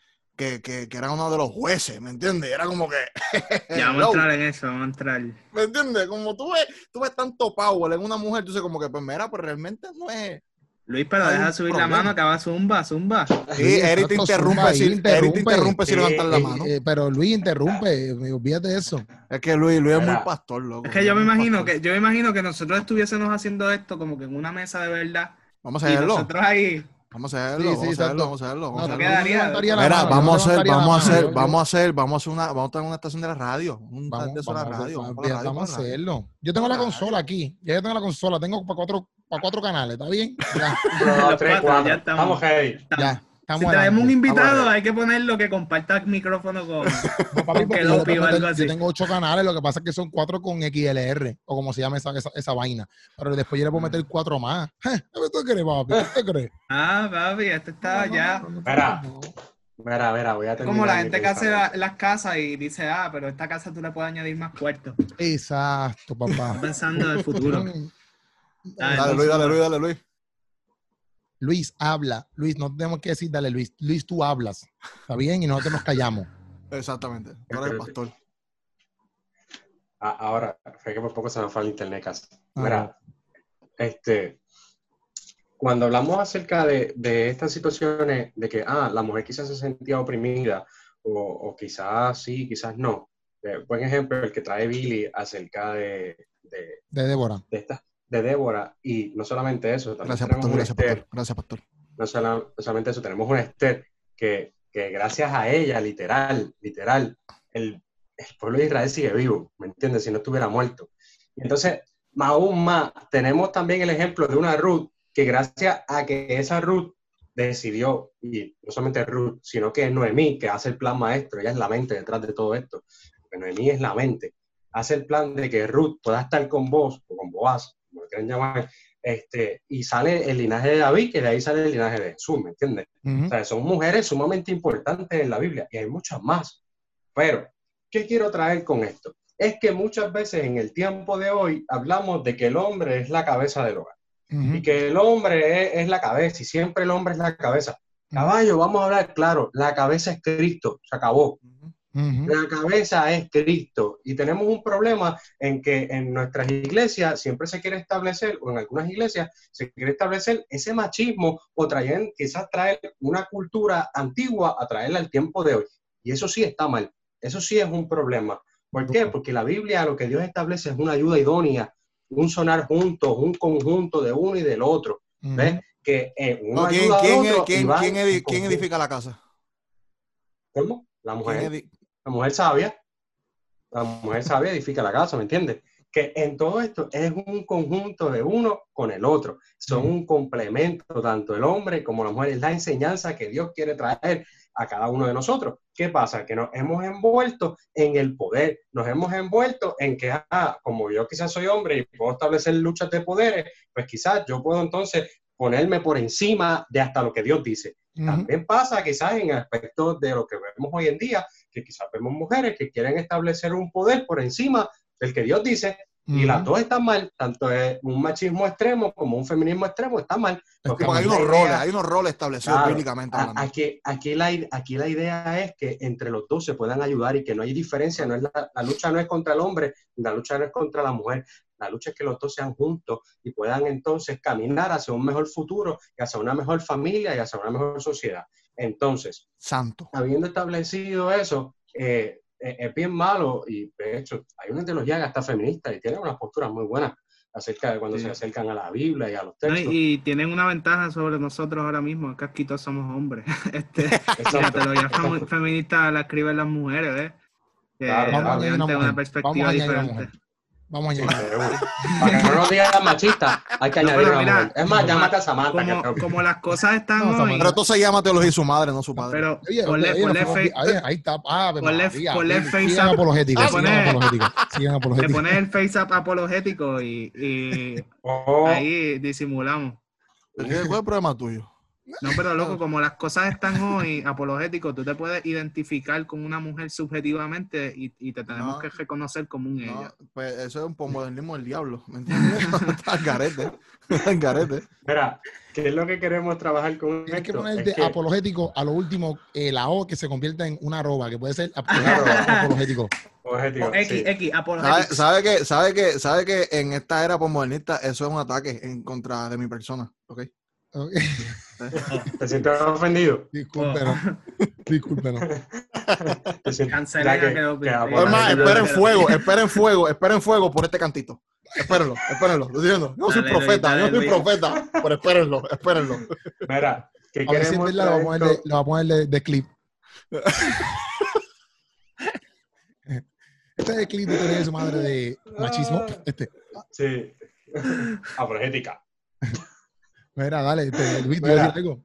Que, que, que, era uno de los jueces, ¿me entiendes? Era como que... ya, vamos a entrar en eso, vamos a entrar. ¿Me entiendes? Como tú ves, tú ves tanto power en una mujer, tú dices como que, pues mira, pues realmente no es... Luis, pero deja subir la mano, que va zumba, zumba. Sí, Eric te interrumpe, si, interrumpe, te interrumpe si levantas la mano. Eh, pero Luis interrumpe, olvídate de eso. Es que Luis, Luis es muy pastor, loco. Es que yo me imagino que, yo me imagino que nosotros estuviésemos haciendo esto como que en una mesa de verdad. Vamos a hacerlo. Y nosotros ahí Vamos a hacerlo, vamos, a hacerlo vamos a hacerlo, vamos a hacerlo. Mira, vamos a hacer, vamos a hacer, vamos a hacer, vamos a hacer una, vamos a tener una estación de la radio, un vamos, de la radio, vamos, a hacerlo. Yo tengo la consola aquí, ya yo tengo la consola, tengo para cuatro, para cuatro canales, ¿está bien? Ya. No, tres, cuatro. Ya estamos. Vamos, hey. Ya si traemos un invitado, hay que ponerlo que comparta el micrófono con, yo, tengo ocho canales, lo que pasa es que son cuatro con XLR, o como se llama esa, esa, vaina. Pero después yo le puedo meter cuatro más. ¿Qué crees, papi? ¿Qué crees? Ah, papi, esto está ya. Mira, mira, mira, voy a terminar. Como la gente que hace las casas y dice, ah, pero esta casa tú le puedes añadir más cuartos. Exacto, papá. pensando en el futuro. dale, Luis, dale, Luis, dale, Luis. Luis habla. Luis, no tenemos que decir, dale, Luis. Luis, tú hablas. ¿Está bien? Y nosotros nos callamos. Exactamente. Ahora el pastor. Ah, ahora, fue que por poco se me fue el internet casi. Ah. Mira, este, cuando hablamos acerca de, estas situaciones de que, ah, la mujer quizás se sentía oprimida, o, quizás sí, quizás no. Eh, buen ejemplo, el que trae Billy acerca de... De, de Débora. De estas de Débora y no solamente eso, también gracias, pastor, gracias, pastor, gracias, pastor. No, solamente eso, tenemos una Esther que, que, gracias a ella, literal, literal, el, el, pueblo de Israel sigue vivo, ¿me entiendes? Si no estuviera muerto. Y entonces, aún más, tenemos también el ejemplo de una Ruth que gracias a que esa Ruth decidió, y no solamente Ruth, sino que Noemí, que hace el plan maestro, ella es la mente detrás de todo esto, porque Noemí es la mente, hace el plan de que Ruth pueda estar con vos, o con Boaz, como quieran llamar, este, y sale el linaje de David, que de ahí sale el linaje de Jesús, ¿me entiendes? O sea, son mujeres sumamente importantes en la Biblia, y hay muchas más. Pero, ¿qué quiero traer con esto? Es que muchas veces en el tiempo de hoy hablamos de que el hombre es la cabeza del hogar, y que el hombre es, es la cabeza, y siempre el hombre es la cabeza. Caballo, vamos a hablar claro, la cabeza es Cristo, se acabó. La cabeza es Cristo y tenemos un problema en que en nuestras iglesias siempre se quiere establecer, o en algunas iglesias se quiere establecer ese machismo o traer, quizás traer una cultura antigua a traerla al tiempo de hoy. Y eso sí está mal, eso sí es un problema. ¿Por qué? Porque la Biblia lo que Dios establece es una ayuda idónea, un sonar juntos, un conjunto de uno y del otro. ¿Ves? Que ¿quién, edifica la casa? ¿Cómo? La mujer. La mujer sabia, la mujer sabia edifica la casa, ¿me entiendes? Que en todo esto es un conjunto de uno con el otro. Son un complemento, tanto el hombre como la mujer. Es la enseñanza que Dios quiere traer a cada uno de nosotros. ¿Qué pasa? Que nos hemos envuelto en el poder, nos hemos envuelto en que, ah, como yo quizás soy hombre y puedo establecer luchas de poderes, pues quizás yo puedo entonces ponerme por encima de hasta lo que Dios dice. También pasa quizás en aspectos de lo que vemos hoy en día, que quizás vemos mujeres que quieren establecer un poder por encima del que Dios dice, y las dos están mal, tanto un machismo extremo como un feminismo extremo está mal. Porque hay unos roles, hay unos roles establecidos bíblicamente. Aquí, aquí, la, aquí la idea es que entre los dos se puedan ayudar y que no hay diferencia, no es la, la lucha no es contra el hombre, la lucha no es contra la mujer, la lucha es que los dos sean juntos y puedan entonces caminar hacia un mejor futuro y hacia una mejor familia y hacia una mejor sociedad. Entonces, Santo. habiendo establecido eso, eh, eh, es bien malo y de hecho hay una teología que está feminista y tiene unas posturas muy buenas acerca de cuando se acercan a la Biblia y a los textos. y tienen una ventaja sobre nosotros ahora mismo, que aquí todos somos hombres. este, la teología feminista la escriben las mujeres, ¿eh? Claro, claro. una perspectiva diferente. Vamos allá. Para que no nos digan machista, hay que añadir una mujer. Es más, llámate a Samantha. Como, como las cosas están hoy. Pero tú se llama teología y su madre, no su padre. Pero oye, ponle, oye, ponle fe, ahí, está. Ah, ponle, ponle el face up. apologético. Te pones el face up apologético y, y oh. ahí disimulamos. ¿Cuál es el problema tuyo? No, pero loco, como las cosas están hoy apologéticos, tú te puedes identificar con una mujer subjetivamente y, y te tenemos que reconocer como un ella. Pues eso es un posmodernismo del diablo, ¿me entiendes? Está garete, garete. Mira, ¿qué es lo que queremos trabajar con Tienes que poner de apologético a lo último, eh, la O que se convierta en una arroba, que puede ser apologético. apologético. X, X, apologético. ¿Sabe, que, sabe, que, ¿Sabe que en esta era posmodernista eso es un ataque en contra de mi persona? ¿Ok? ¿Te sientes ofendido? Discúlpenos. Discúlpenos. esperen fuego, esperen fuego, esperen fuego por este cantito. Espérenlo, espérenlo. Lo diciendo. No soy profeta, no soy profeta, pero espérenlo, espérenlo. Mira, que queremos. lo vamos a poner de, lo vamos a poner de, de clip. este es el clip de su madre de machismo. Este. Sí. Apologética. Mira, dale, te, Luis, decir algo?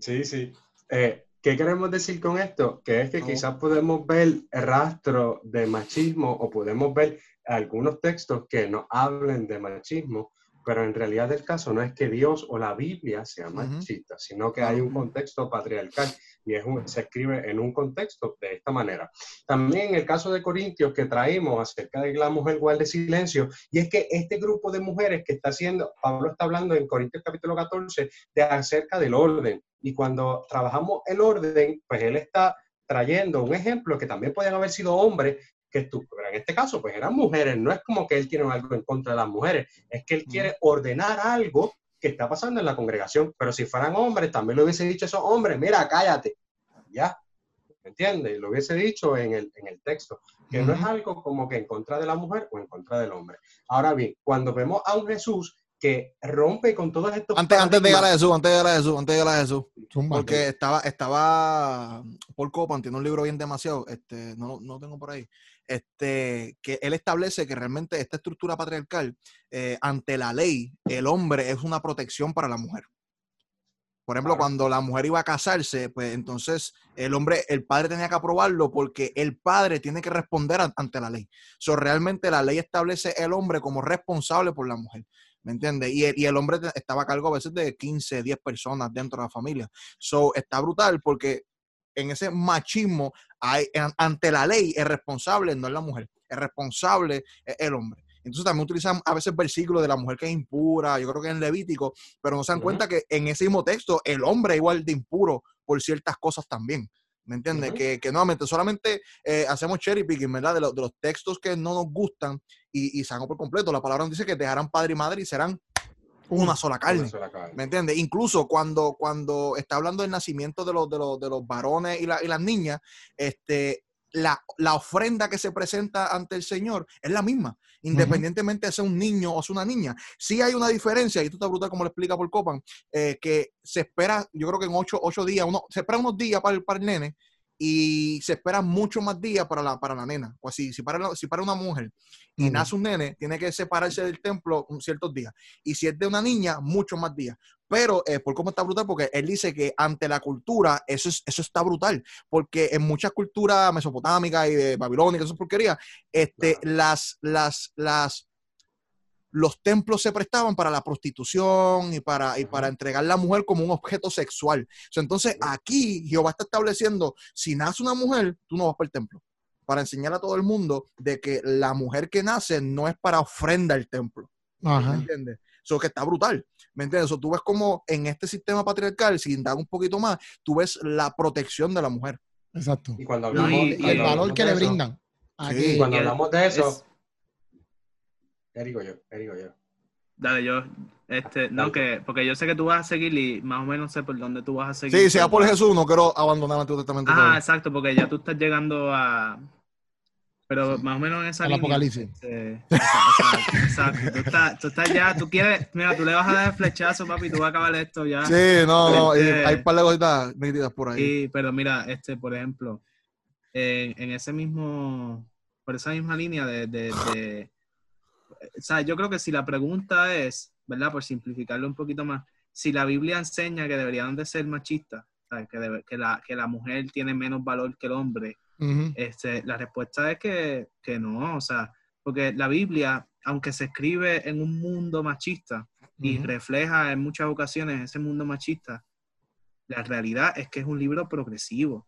Sí, sí. Eh, ¿Qué queremos decir con esto? Que es que quizás podemos ver rastro de machismo o podemos ver algunos textos que nos hablen de machismo, pero en realidad el caso no es que Dios o la Biblia sea machista, sino que hay un contexto patriarcal y es se escribe en un contexto de esta manera. También en el caso de Corintios que traímos acerca de la mujer guarde silencio, y es que este grupo de mujeres que está haciendo, Pablo está hablando en Corintios capítulo 14 de acerca del orden, y cuando trabajamos el orden, pues él está trayendo un ejemplo que también pueden haber sido hombres que tú, pero en este caso, pues eran mujeres, no es como que él tiene algo en contra de las mujeres, es que él quiere ordenar algo que está pasando en la congregación, pero si fueran hombres, también lo hubiese dicho a esos hombres, mira, cállate, ya, ¿me entiendes? Lo hubiese dicho en el, en el texto, que no es algo como que en contra de la mujer o en contra del hombre. Ahora bien, cuando vemos a un Jesús que rompe con todos estos... Antes, antes de llegar a Jesús, antes de llegar a Jesús, antes de llegar a Jesús. Porque estaba, estaba Paul Copan, tiene un libro bien demasiado, este, no lo tengo por ahí, este, que él establece que realmente esta estructura patriarcal, eh, ante la ley, el hombre es una protección para la mujer. Por ejemplo, cuando la mujer iba a casarse, pues entonces el hombre, el padre tenía que aprobarlo porque el padre tiene que responder ante la ley. So, realmente la ley establece el hombre como responsable por la mujer. ¿Me entiendes? Y el, y el hombre estaba a cargo a veces de 15, 10 personas dentro de la familia. So, está brutal porque en ese machismo, hay, ante la ley, el responsable no es la mujer, el responsable es el hombre. Entonces también utilizan a veces versículos de la mujer que es impura, yo creo que en Levítico, pero no se dan cuenta que en ese mismo texto el hombre es igual de impuro por ciertas cosas también. ¿Me entiendes? que, que, nuevamente solamente eh, hacemos cherry picking, ¿verdad? De, de, los textos que no nos gustan y, y por completo. La palabra nos dice que dejarán padre y madre y serán una sola carne. ¿Me entiendes? Incluso cuando, cuando está hablando del nacimiento de los, de los, de los varones y, la, y las niñas, este, la, la, ofrenda que se presenta ante el Señor es la misma, independientemente de sea un niño o sea una niña. Sí hay una diferencia, y esto está brutal como lo explica por Copan, eh, que se espera, yo creo que en ocho, ocho días, uno, se espera unos días para el, para el nene, y se espera mucho más días para la, para la nena. Pues si, si, para, si para una mujer y nace un nene, tiene que separarse del templo ciertos días. Y si es de una niña, muchos más días. Pero eh, por cómo está brutal, porque él dice que ante la cultura, eso, es, eso está brutal. Porque en muchas culturas mesopotámicas y de babilónicas, esas porquerías, este, las, las, las los templos se prestaban para la prostitución y para, y para entregar a la mujer como un objeto sexual. entonces aquí Jehová está estableciendo, si nace una mujer, tú no vas para el templo, para enseñar a todo el mundo de que la mujer que nace no es para ofrenda al templo. ¿Me entiendes? Eso que está brutal. ¿Me entiendes? Eso tú ves como en este sistema patriarcal, si indagas un poquito más, tú ves la protección de la mujer. Exacto. Y, cuando hablamos, y, el valor que le brindan. Aquí. cuando hablamos de eso, Erigo yo, Erigo yo. Dale, yo, este, no, que, porque yo sé que tú vas a seguir y más o menos sé por dónde tú vas a seguir. Sí, sea por Jesús, no quiero abandonar tu testamento. Ah, exacto, porque ya tú estás llegando a, pero más o menos en esa Al línea. apocalipsis. Este, exacto, exacto. Tú estás, tú estás, ya, tú quieres, mira, tú le vas a dar el flechazo, papi, tú vas a acabar esto ya. Sí, no, no, este, hay un par de cositas nítidas por ahí. Sí, pero mira, este, por ejemplo, en ese mismo, por esa misma línea de, de, de o sea, yo creo que si la pregunta es, ¿verdad? Por simplificarlo un poquito más, si la Biblia enseña que deberían de ser machistas, Que, que, la, que la mujer tiene menos valor que el hombre, este, la respuesta es que, que, no, o sea, porque la Biblia, aunque se escribe en un mundo machista y refleja en muchas ocasiones ese mundo machista, la realidad es que es un libro progresivo.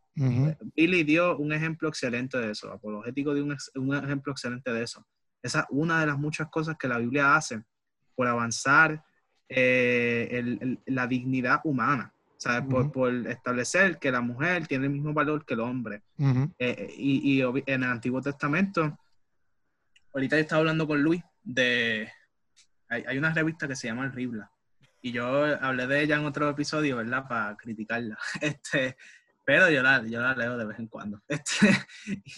Billy dio un ejemplo excelente de eso, Apologético dio un, un ejemplo excelente de eso. Esa es una de las muchas cosas que la Biblia hace por avanzar eh, la dignidad humana, ¿sabes? por, establecer que la mujer tiene el mismo valor que el hombre. Eh, y, en el Antiguo Testamento, ahorita yo estaba hablando con Luis de... Hay, una revista que se llama El Ribla. Y yo hablé de ella en otro episodio, ¿verdad? Para criticarla. Este, pero yo la, yo la leo de vez en cuando. Este,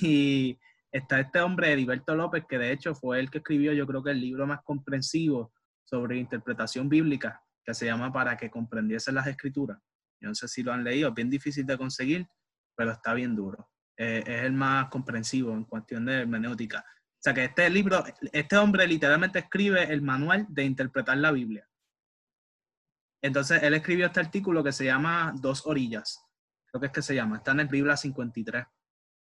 y está este hombre, Heriberto López, que de hecho fue el que escribió, yo creo que el libro más comprensivo sobre interpretación bíblica, que se llama Para que comprendiesen las escrituras. Yo no sé si lo han leído, es bien difícil de conseguir, pero está bien duro. Eh, es el más comprensivo en cuestión de hermenéutica. O sea que este libro, este hombre literalmente escribe el manual de interpretar la Biblia. Entonces, él escribió este artículo que se llama Dos Orillas. Creo que es que se llama. Está en el Biblia 53.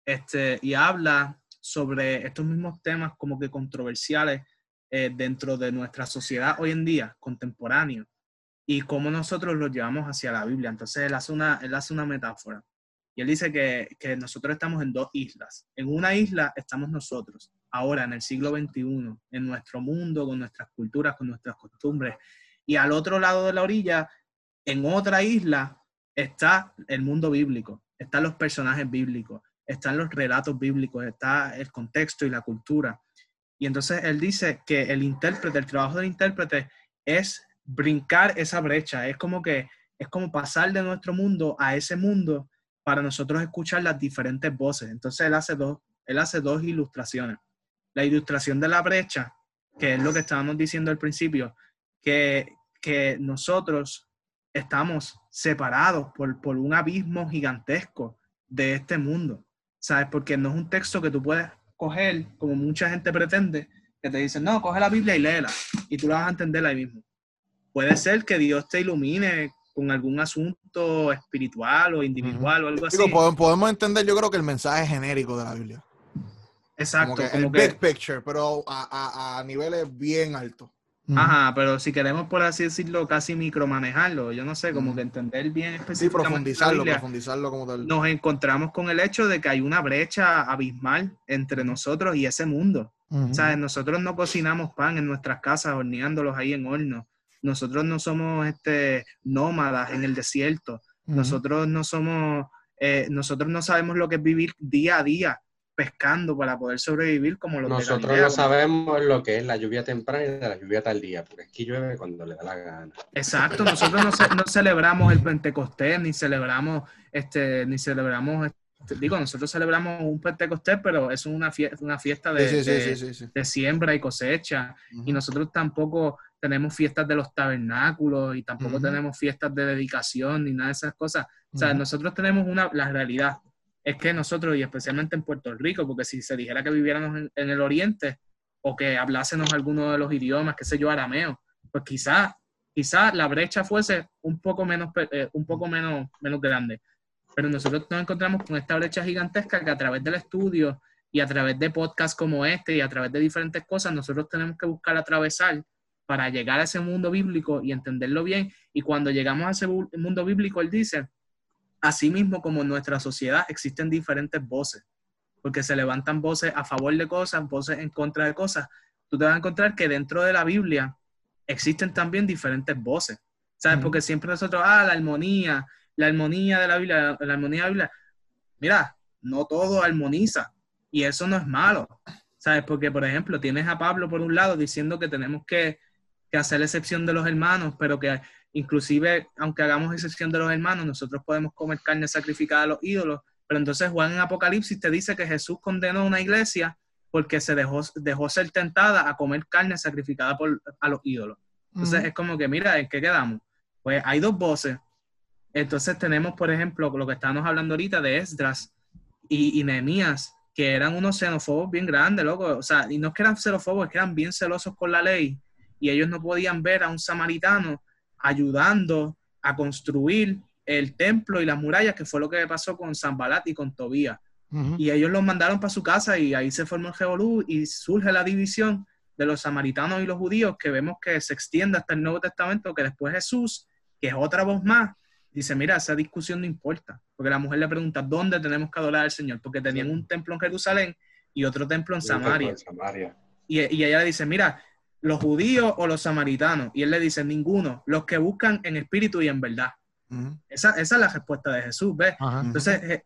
Este, y habla sobre estos mismos temas como que controversiales eh, dentro de nuestra sociedad hoy en día, contemporáneo, y cómo nosotros los llevamos hacia la Biblia. Entonces él hace una, él hace una metáfora. Y él dice que, que nosotros estamos en dos islas. En una isla estamos nosotros, ahora en el siglo XXI, en nuestro mundo, con nuestras culturas, con nuestras costumbres. Y al otro lado de la orilla, en otra isla, está el mundo bíblico, están los personajes bíblicos, están los relatos bíblicos, está el contexto y la cultura. Y entonces él dice que el intérprete, el trabajo del intérprete es brincar esa brecha, es como que es como pasar de nuestro mundo a ese mundo para nosotros escuchar las diferentes voces. Entonces él hace dos, él hace dos ilustraciones. La ilustración de la brecha, que es lo que estábamos diciendo al principio, que, que nosotros estamos separados por, por un abismo gigantesco de este mundo. ¿Sabes? Porque no es un texto que tú puedes coger, como mucha gente pretende, que te dicen, no, coge la Biblia y léela, y tú la vas a entender ahí mismo. Puede ser que Dios te ilumine con algún asunto espiritual o individual o algo así. podemos entender, yo creo que el mensaje genérico de la Biblia. Exacto. Como que el big picture, pero a, a niveles bien altos. Ajá, pero si queremos, por así decirlo, casi micromanejarlo, yo no sé, como que entender bien específicamente. Sí, profundizarlo, profundizarlo como tal. Nos encontramos con el hecho de que hay una brecha abismal entre nosotros y ese mundo. ¿Sabes? Nosotros no cocinamos pan en nuestras casas horneándolos ahí en horno. Nosotros no somos este, nómadas en el desierto. Nosotros no somos, eh, nosotros no sabemos lo que es vivir día a día pescando para poder sobrevivir como los Nosotros no sabemos lo que es la lluvia temprana y la lluvia tardía, porque aquí llueve cuando le da la gana. Exacto, nosotros no, no celebramos el Pentecostés, ni celebramos, este, ni celebramos digo, nosotros celebramos un Pentecostés, pero es una fiesta, una fiesta de, de, siembra y cosecha. Y nosotros tampoco tenemos fiestas de los tabernáculos y tampoco tenemos fiestas de dedicación ni nada de esas cosas. O sea, nosotros tenemos una, la realidad es que nosotros, y especialmente en Puerto Rico, porque si se dijera que viviéramos en, el oriente o que hablásemos alguno de los idiomas, qué sé yo, arameo, pues quizás quizá la brecha fuese un poco menos, eh, un poco menos, menos grande. Pero nosotros nos encontramos con esta brecha gigantesca que a través del estudio y a través de podcasts como este y a través de diferentes cosas, nosotros tenemos que buscar atravesar para llegar a ese mundo bíblico y entenderlo bien. Y cuando llegamos a ese mundo bíblico, él dice, Asimismo, como en nuestra sociedad existen diferentes voces, porque se levantan voces a favor de cosas, voces en contra de cosas. Tú te vas a encontrar que dentro de la Biblia existen también diferentes voces, ¿sabes? Porque siempre nosotros, ah, la armonía, la armonía de la Biblia, la armonía de la Biblia. Mira, no todo armoniza y eso no es malo, ¿sabes? Porque, por ejemplo, tienes a Pablo por un lado diciendo que tenemos que, que hacer excepción de los hermanos, pero que Inclusive, aunque hagamos excepción de los hermanos, nosotros podemos comer carne sacrificada a los ídolos. Pero entonces Juan en Apocalipsis te dice que Jesús condenó a una iglesia porque se dejó, dejó ser tentada a comer carne sacrificada por, a los ídolos. Entonces es como que, mira, ¿en qué quedamos? Pues hay dos voces. Entonces tenemos, por ejemplo, lo que estábamos hablando ahorita de Esdras y, y Nehemías, que eran unos xenófobos bien grandes, loco. O sea, y no es que eran xenófobos, es que eran bien celosos con la ley. Y ellos no podían ver a un samaritano ayudando a construir el templo y las murallas, que fue lo que pasó con Zambalat y con Tobías. Y ellos los mandaron para su casa y ahí se formó el Jebolú y surge la división de los samaritanos y los judíos, que vemos que se extiende hasta el Nuevo Testamento, que después Jesús, que es otra voz más, dice, mira, esa discusión no importa, porque la mujer le pregunta, ¿dónde tenemos que adorar al Señor? Porque tenían un templo en Jerusalén y otro templo en Samaria. Y, y, ella le dice, mira, los judíos o los samaritanos. Y él le dice, ninguno, los que buscan en espíritu y en verdad. esa, esa, es la respuesta de Jesús, ¿ves? Entonces, eh,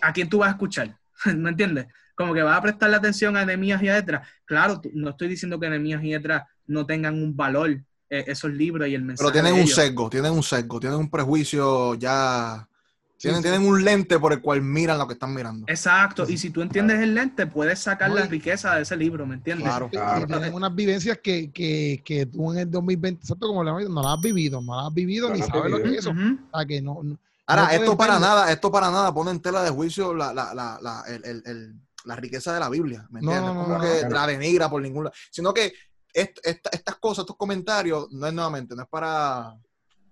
¿a quién tú vas a escuchar? ¿Me entiendes? Como que vas a prestarle atención a Enemías y a Edra. Claro, no estoy diciendo que Enemías y Edra no tengan un valor, eh, esos libros y el mensaje. Pero tienen un sesgo, tienen un sesgo, tienen un prejuicio ya tienen, un lente por el cual miran lo que están mirando. Exacto, y si tú entiendes el lente, puedes sacar la riqueza de ese libro, ¿me entiendes? Claro, claro. Tienen unas vivencias que, que, que, tú en el 2020, exacto como le no las has vivido, no las has vivido ni sabes lo que es eso. que no, Ahora, esto para nada, esto para nada pone en tela de juicio la, la, la, la, el, el, la riqueza de la Biblia, ¿me entiendes? No, como que la denigra por ningún lado, sino que estas cosas, estos comentarios, no es nuevamente, no es para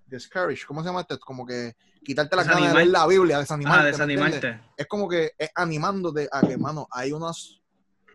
discourage, ¿cómo se llama esto? Como que quitarte la cara de leer la Biblia, desanimarte. desanimarte. Es como que es animándote a que, hermano, hay unos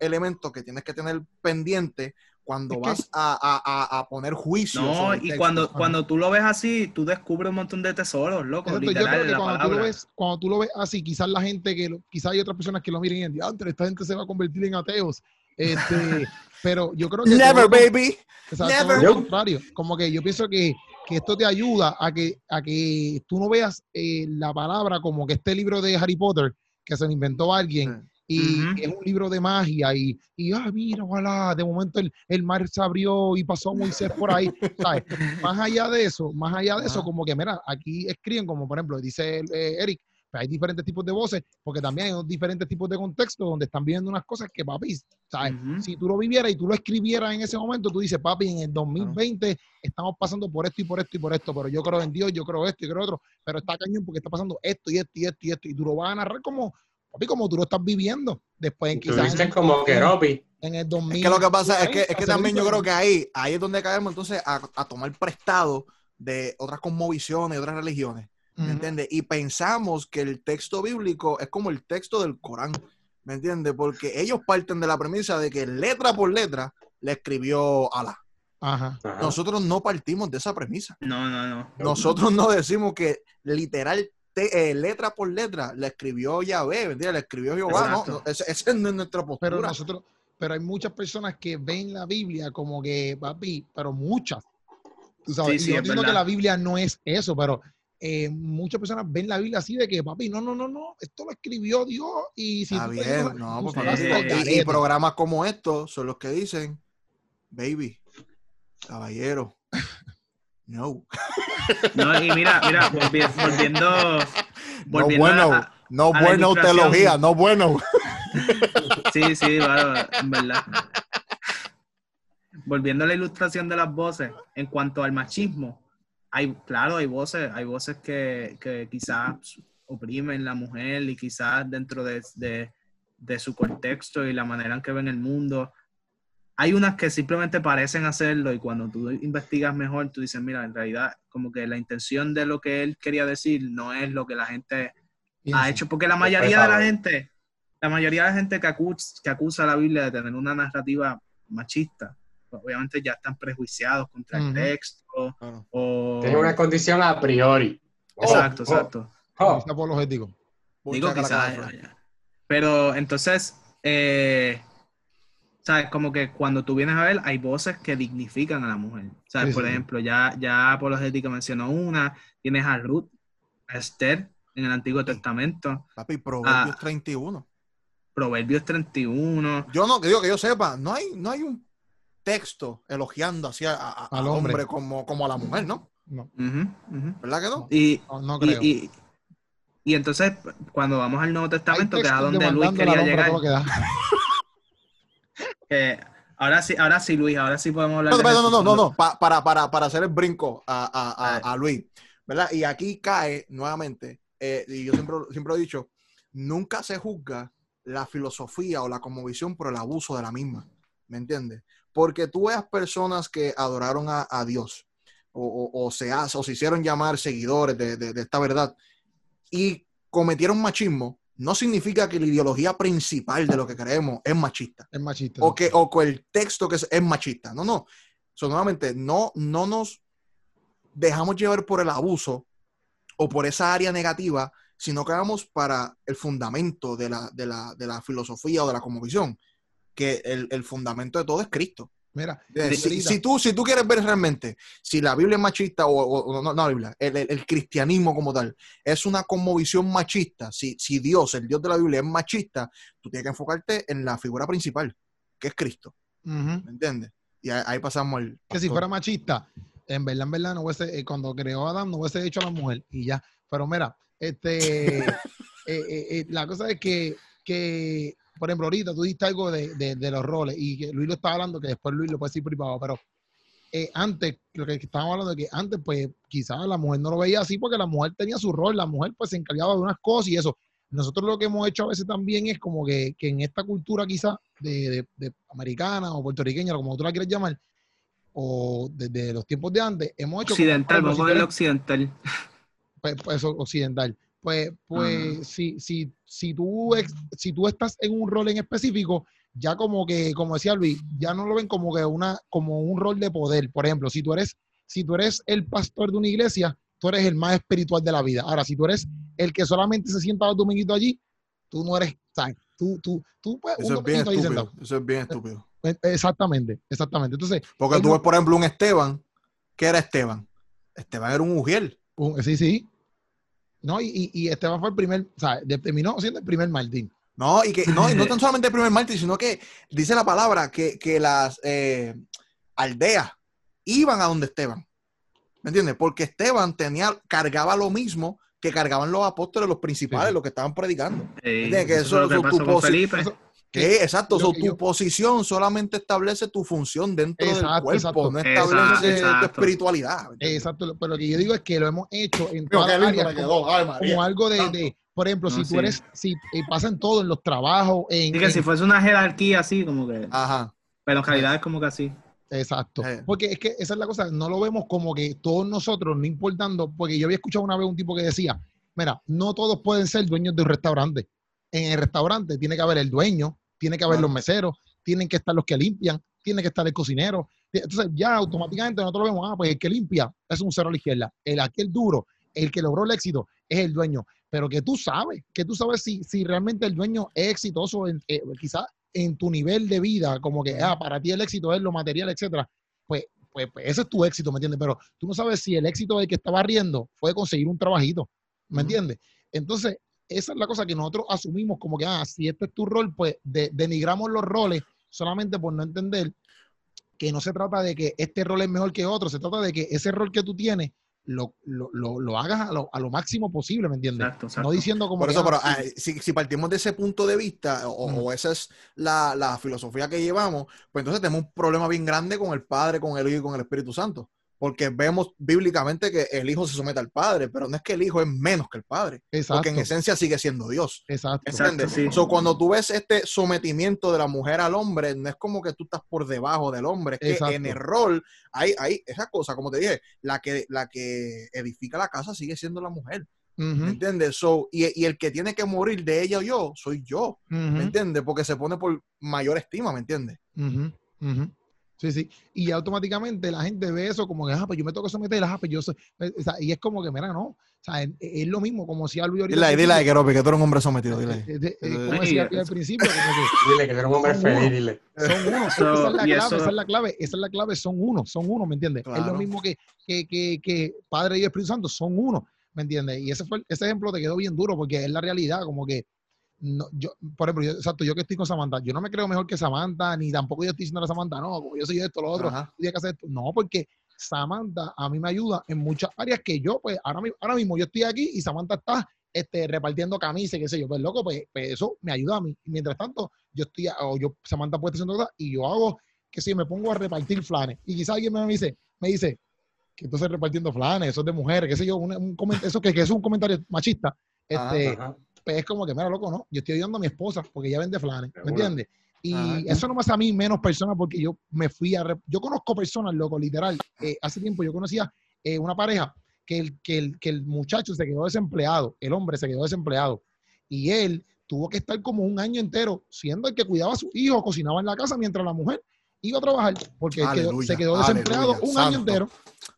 elementos que tienes que tener pendiente cuando vas a, a, poner juicio. No, y cuando, cuando tú lo ves así, tú descubres un montón de tesoros, loco. yo creo que cuando tú, lo ves, cuando tú lo ves así, quizás la gente que, quizás hay otras personas que lo miren y digan, esta gente se va a convertir en ateos. Este, pero yo creo que... Never, baby. Never. contrario. Como que yo pienso que que esto te ayuda a que, a que tú no veas eh, la palabra como que este libro de Harry Potter que se lo inventó alguien y es un libro de magia y, y ah, mira, ojalá, de momento el, el, mar se abrió y pasó Moisés por ahí, ¿sabes? Más allá de eso, más allá de eso, como que, mira, aquí escriben como, por ejemplo, dice eh, Eric, hay diferentes tipos de voces, porque también hay diferentes tipos de contextos donde están viendo unas cosas que, papi, ¿sabes? Si tú lo vivieras y tú lo escribieras en ese momento, tú dices, papi, en el 2020 estamos pasando por esto y por esto y por esto, pero yo creo en Dios, yo creo esto y creo otro, pero está cañón porque está pasando esto y esto y esto y esto, y tú lo vas a narrar como, papi, como tú lo estás viviendo. Después, quizás. En como que Robbie. En el 2000. Es que lo que pasa es que, es que también yo creo que ahí, ahí es donde caemos entonces a, a tomar prestado de otras cosmovisiones, de otras religiones. ¿Me entiendes? Y pensamos que el texto bíblico es como el texto del Corán, ¿me entiendes? Porque ellos parten de la premisa de que letra por letra le escribió Alá. Ajá. Nosotros no partimos de esa premisa. No, no, no. Nosotros no decimos que literal eh, letra por letra le escribió Yahvé, ¿me entiendes? Le escribió Jehová, no, esa es nuestra postura. Pero nosotros, pero hay muchas personas que ven la Biblia como que, papi, pero muchas. Tú sabes, y yo entiendo que la Biblia no es eso, pero eh, muchas personas ven la Biblia así de que, papi, no, no, no, no, esto lo escribió Dios y si Está bien, no, y, programas como estos son los que dicen, baby, caballero, no. No, y mira, mira, volviendo, volviendo no bueno, no bueno teología, no bueno. Sí, sí, claro, en verdad. Volviendo a la ilustración de las voces, en cuanto al machismo, hay, claro, hay voces, hay voces que, que quizás oprimen la mujer y quizás dentro de, de, su contexto y la manera en que ven el mundo. Hay unas que simplemente parecen hacerlo y cuando tú investigas mejor, tú dices, mira, en realidad como que la intención de lo que él quería decir no es lo que la gente ha hecho, porque la mayoría de la gente, la mayoría de la gente que acusa, que acusa a la Biblia de tener una narrativa machista, pues, obviamente ya están prejuiciados contra el texto. O... Tiene una condición a priori. Exacto, oh, exacto. Oh. por los éticos. Digo quizás. Pero entonces, eh, ¿sabes? Como que cuando tú vienes a ver, hay voces que dignifican a la mujer. ¿Sabes? por ejemplo, ya, ya Apologética mencionó una, tienes a Ruth, a Esther en el Antiguo Testamento. Papi, Proverbios 31. Proverbios 31. Yo no, digo que yo sepa, no hay, no hay un texto elogiando hacia al hombre, como, como a la mujer, ¿no? No. ¿Verdad que no? Y, no, creo. Y, entonces, cuando vamos al Nuevo Testamento, que es a donde Luis quería llegar. ahora sí, ahora sí, Luis, ahora sí podemos hablar. No, no, no, no, no, para, para, para hacer el brinco a, a, a, Luis, ¿verdad? Y aquí cae nuevamente, eh, y yo siempre, siempre he dicho, nunca se juzga la filosofía o la conmovisión por el abuso de la misma. ¿Me entiendes? Porque tú veas personas que adoraron a, Dios o, se o se hicieron llamar seguidores de, esta verdad y cometieron machismo, no significa que la ideología principal de lo que creemos es machista. Es machista. O que, o que el texto que es, machista. No, no. So, nuevamente, no, no nos dejamos llevar por el abuso o por esa área negativa sino que vamos para el fundamento de la, de la, de la filosofía o de la conmovisión, que el, el, fundamento de todo es Cristo. Mira, si, si, tú, si tú quieres ver realmente si la Biblia es machista o, no, no, Biblia, el, el, cristianismo como tal es una conmovisión machista, si, si Dios, el Dios de la Biblia es machista, tú tienes que enfocarte en la figura principal, que es Cristo. ¿Me entiendes? Y ahí, pasamos al... Que si fuera machista, en verdad, en verdad, no hubiese, eh, cuando creó a Adán, no hubiese hecho a la mujer y ya. Pero mira, este, eh, eh, la cosa es que, que, por ejemplo, ahorita tú diste algo de, de, los roles y que Luis lo estaba hablando, que después Luis lo puede decir privado, pero antes, lo que estábamos hablando de que antes, pues quizás la mujer no lo veía así porque la mujer tenía su rol, la mujer pues se encargaba de unas cosas y eso. Nosotros lo que hemos hecho a veces también es como que, que en esta cultura quizás de, de, americana o puertorriqueña, como tú la quieres llamar, o desde los tiempos de antes, hemos hecho... Occidental, vamos a ver occidental pues, pues occidental. Pues, pues si, si, si, tú si tú estás en un rol en específico, ya como que, como decía Luis, ya no lo ven como que una, como un rol de poder. Por ejemplo, si tú eres, si tú eres el pastor de una iglesia, tú eres el más espiritual de la vida. Ahora, si tú eres el que solamente se sienta los dominguitos allí, tú no eres, ¿sabes? Tú, tú, tú, pues, eso, es bien estúpido, eso es bien estúpido. Eh, exactamente, exactamente. Entonces, porque tú ves, por ejemplo, un Esteban, ¿qué era Esteban? Esteban era un mujer. sí, sí. No, y, y Esteban fue el primer, o sea, terminó siendo el primer Martín. No, y que no, y no tan solamente el primer Martín, sino que dice la palabra que, que las eh, aldeas iban a donde Esteban. ¿Me entiendes? Porque Esteban tenía, cargaba lo mismo que cargaban los apóstoles, los principales, los que estaban predicando. ¿Entiendes? Que eso, es tu Felipe. Exacto, tu posición solamente establece tu función dentro del cuerpo, no establece tu espiritualidad. Exacto, pero lo que yo digo es que lo hemos hecho en todas las áreas como, algo de, por ejemplo, si tú eres, si pasa en todo, en los trabajos, en... que si fuese una jerarquía así, como que... Ajá. Pero en realidad es como que así. Exacto. Eh. Porque es que esa es la cosa, no lo vemos como que todos nosotros, no importando, porque yo había escuchado una vez un tipo que decía, mira, no todos pueden ser dueños de un restaurante. En el restaurante tiene que haber el dueño, tiene que haber los meseros, tienen que estar los que limpian, tiene que estar el cocinero. Entonces ya automáticamente nosotros vemos, ah, pues el que limpia es un cero a la izquierda. El aquel duro, el que logró el éxito es el dueño. Pero que tú sabes, que tú sabes si, si realmente el dueño es exitoso, en, eh, quizás en tu nivel de vida, como que, ah, para ti el éxito es lo material, etcétera, pues, pues, pues, ese es tu éxito, ¿me entiendes? Pero tú no sabes si el éxito del que estaba riendo fue conseguir un trabajito, ¿me entiendes? Entonces, esa es la cosa que nosotros asumimos como que, ah, si este es tu rol, pues denigramos los roles solamente por no entender que no se trata de que este rol es mejor que otro, se trata de que ese rol que tú tienes lo, lo, hagas a lo, a lo, máximo posible, ¿me entiendes? No diciendo como... Por eso, pero, ah, si, si, partimos de ese punto de vista, o, esa es la, la, filosofía que llevamos, pues entonces tenemos un problema bien grande con el Padre, con el Hijo y con el Espíritu Santo porque vemos bíblicamente que el hijo se somete al padre, pero no es que el hijo es menos que el padre, Exacto. porque en esencia sigue siendo Dios. Exacto. Exacto cuando tú ves este sometimiento de la mujer al hombre, no es como que tú estás por debajo del hombre, es que en el rol hay, hay esa cosa, como te dije, la que, la que edifica la casa sigue siendo la mujer. ¿Me entiendes? y, el que tiene que morir de ella o yo, soy yo. ¿Me entiendes? Porque se pone por mayor estima, ¿me entiendes? Sí, sí. Y automáticamente la gente ve eso como que, ah, pues yo me tengo que someter, ah, pues yo soy. Eh, o sea, y es como que, mira, no. O sea, es, lo mismo, como si Alvio ahorita. Dile, dile, que, que tú eres un hombre sometido, dile. Eh, como decía al principio. dile que tú eres un hombre feliz, dile. Son uno, esa es la clave, esa es la clave, esa es la clave, son uno, son uno, ¿me entiendes? Es lo mismo que, que, que, que Padre y Espíritu Santo, son uno, ¿me entiendes? Y ese, fue, ese ejemplo te quedó bien duro porque es la realidad, como que no, yo, por ejemplo, yo, exacto, yo que estoy con Samantha, yo no me creo mejor que Samantha, ni tampoco yo estoy diciendo a Samantha, no, como yo soy esto, lo otro, que hacer esto. No, porque Samantha a mí me ayuda en muchas áreas que yo, pues, ahora, ahora mismo yo estoy aquí y Samantha está este, repartiendo camisas, qué sé yo, pues loco, pues, pues, eso me ayuda a mí. Mientras tanto, yo estoy, o yo, Samantha puede estar haciendo y yo hago que si me pongo a repartir flanes. Y quizás alguien me dice, me dice, que entonces repartiendo flanes, eso es de mujeres, qué sé yo, un, eso que, que, es un comentario machista. Este, pues es como que, mira, loco, no, yo estoy ayudando a mi esposa porque ella vende flanes, ¿me entiendes? Y eso no me hace a mí menos persona porque yo me fui a... Yo conozco personas, loco, literal. Eh, hace tiempo yo conocía eh, una pareja que el, que, el, que el muchacho se quedó desempleado, el hombre se quedó desempleado. Y él tuvo que estar como un año entero siendo el que cuidaba a su hijo, cocinaba en la casa mientras la mujer iba a trabajar porque se quedó desempleado un año entero.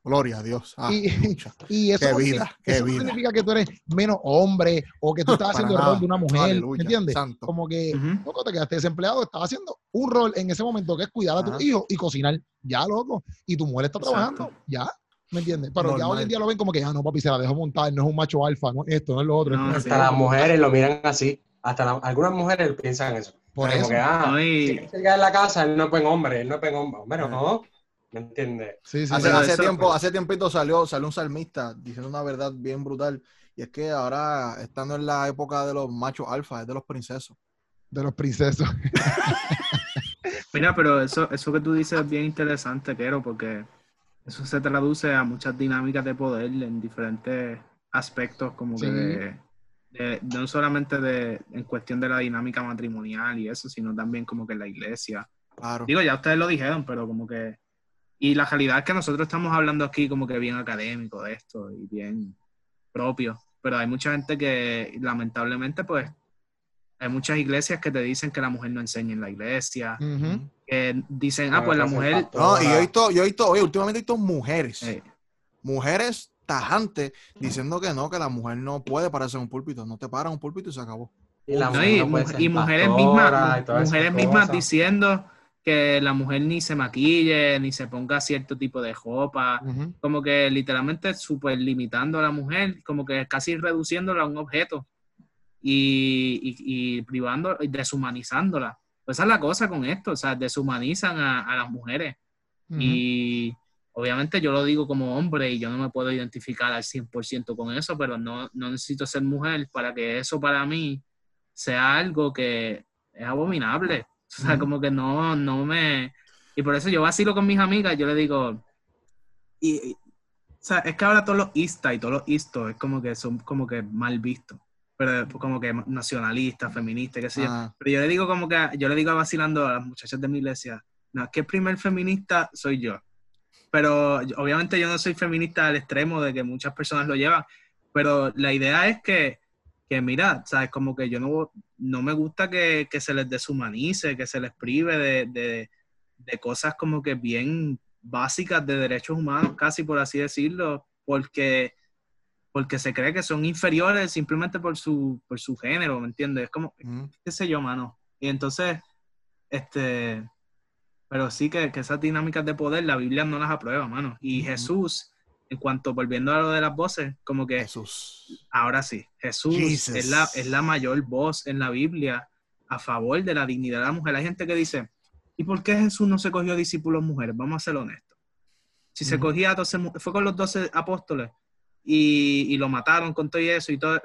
Gloria a Dios. Ah, y, eso, no, significa que tú eres menos hombre o que tú estás haciendo el rol de una mujer. ¿Me entiendes? Como que loco, te quedaste desempleado, estás haciendo un rol en ese momento que es cuidar a tu hijo y cocinar. Ya, loco. Y tu mujer está trabajando. Ya. ¿Me entiendes? Pero ya hoy en día lo ven como que, ah, no, papi, se la dejó montar, no es un macho alfa, no es esto, no es lo otro. hasta las mujeres lo miran así. Hasta algunas mujeres piensan eso. Por eso. Que, ah, si en la casa, él no es buen hombre, él no es buen hombre. Hombre, no. ¿Me entiendes? Sí, sí, hace, hace tiempo, hace tiempito salió, salió un salmista diciendo una verdad bien brutal. Y es que ahora, estando en la época de los machos alfa, es de los princesos. De los princesos. Mira, pero eso, eso que tú dices es bien interesante, Quero, porque eso se traduce a muchas dinámicas de poder en diferentes aspectos, como que no solamente de, en cuestión de la dinámica matrimonial y eso, sino también como que en la iglesia. Claro. Digo, ya ustedes lo dijeron, pero como que... Y la realidad es que nosotros estamos hablando aquí como que bien académico de esto y bien propio, pero hay mucha gente que lamentablemente pues hay muchas iglesias que te dicen que la mujer no enseña en la iglesia, que dicen, ah, pues la mujer... No, y yo he visto, yo he visto, oye, últimamente he visto mujeres, mujeres tajante diciendo que no, que la mujer no puede pararse en un púlpito. No te paras en un púlpito y se acabó. Y, mujeres mismas, mujeres mismas diciendo que la mujer ni se maquille, ni se ponga cierto tipo de ropa, como que literalmente súper limitando a la mujer, como que casi reduciéndola a un objeto y, y, privando, y deshumanizándola. Pues esa es la cosa con esto, o sea, deshumanizan a, las mujeres. Y obviamente yo lo digo como hombre y yo no me puedo identificar al 100% con eso, pero no, no necesito ser mujer para que eso para mí sea algo que es abominable. O sea, como que no, no me... Y por eso yo vacilo con mis amigas, yo le digo... Y, o sea, es que ahora todos los ista y todos los isto es como que son como que mal vistos. Pero como que nacionalistas, feministas, qué sé yo. Ah. Pero yo le digo como que, yo le digo vacilando a las muchachas de mi iglesia, no, que el primer feminista soy yo pero obviamente yo no soy feminista al extremo de que muchas personas lo llevan, pero la idea es que, que mira, ¿sabes? Como que yo no, no me gusta que, que se les deshumanice, que se les prive de, de, de, cosas como que bien básicas de derechos humanos, casi por así decirlo, porque, porque se cree que son inferiores simplemente por su, por su género, ¿me entiendes? Es como, qué sé yo, mano. Y entonces este, pero sí que, que, esas dinámicas de poder la Biblia no las aprueba, mano. Y Jesús, en cuanto volviendo a lo de las voces, como que Jesús. ahora sí, Jesús es la, es la mayor voz en la Biblia a favor de la dignidad de la mujer. Hay gente que dice, ¿y por qué Jesús no se cogió discípulos mujeres? Vamos a ser honestos. Si se cogía a 12, fue con los 12 apóstoles y, y, lo mataron con todo eso y todo.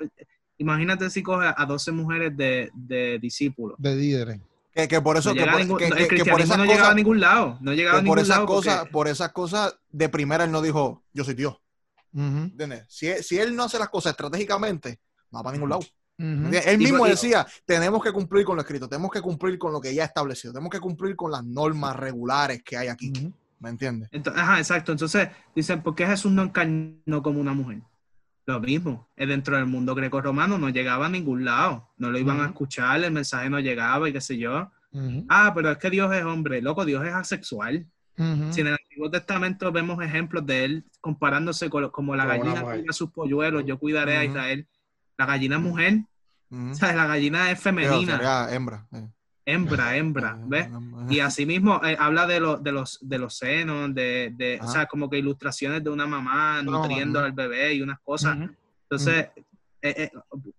Imagínate si coge a 12 mujeres de, de discípulos. De líderes. Que, que, por eso no que, ningún, que, el que por esas no llegaba a ningún lado no llegaba a ningún por esas lado cosas porque... por esas cosas de primera él no dijo yo soy Dios uh -huh. si, si, él no hace las cosas estratégicamente no va para ningún lado uh -huh. él mismo y, decía tenemos que cumplir con lo escrito tenemos que cumplir con lo que ya establecido tenemos que cumplir con las normas regulares que hay aquí uh -huh. ¿me entiendes? Entonces, ajá exacto entonces dicen ¿por qué Jesús no encarnó como una mujer? Lo mismo, dentro del mundo greco-romano no llegaba a ningún lado, no lo iban a escuchar, el mensaje no llegaba y qué sé yo. Uh -huh. Ah, pero es que Dios es hombre, loco, Dios es asexual. Uh -huh. Si en el Antiguo Testamento vemos ejemplos de él comparándose con como la gallina cuida sus polluelos, yo cuidaré a Israel. La gallina es mujer, o sea, la gallina es femenina. Hembra. Eh. Hembra, hembra, ¿ves? Y asimismo eh, habla de, lo, de, los, de los senos, de, de o sea, como que ilustraciones de una mamá nutriendo al bebé y unas cosas. Entonces, eh, eh,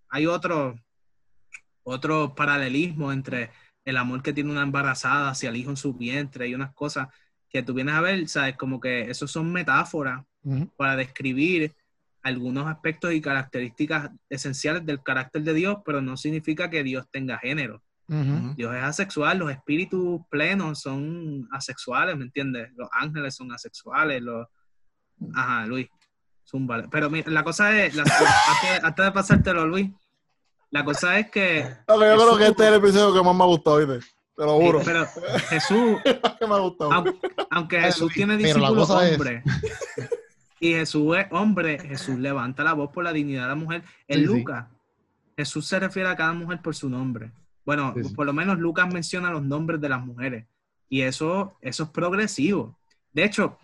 hay otro, otro paralelismo entre el amor que tiene una embarazada hacia el hijo en su vientre y unas cosas que tú vienes a ver, ¿sabes? Como que esos son metáforas uh -huh. para describir algunos aspectos y características esenciales del carácter de Dios, pero no significa que Dios tenga género. Uh -huh. Dios es asexual, los espíritus plenos son asexuales, ¿me entiendes? Los ángeles son asexuales, los... Ajá, Luis. Zúmbale. Pero mira, la cosa es, la, antes, antes, de pasártelo, Luis, la cosa es que... Okay, yo creo que este es el episodio que más me ha gustado, ¿viste? Te lo juro. Pero Jesús, me ha gustado. Aunque, aunque Jesús tiene discípulos hombres, es... y Jesús es hombre, Jesús levanta la voz por la dignidad de la mujer. En sí, Lucas, sí. Jesús se refiere a cada mujer por su nombre. Bueno, sí, por lo menos Lucas menciona los nombres de las mujeres. Y eso, eso es progresivo. De hecho,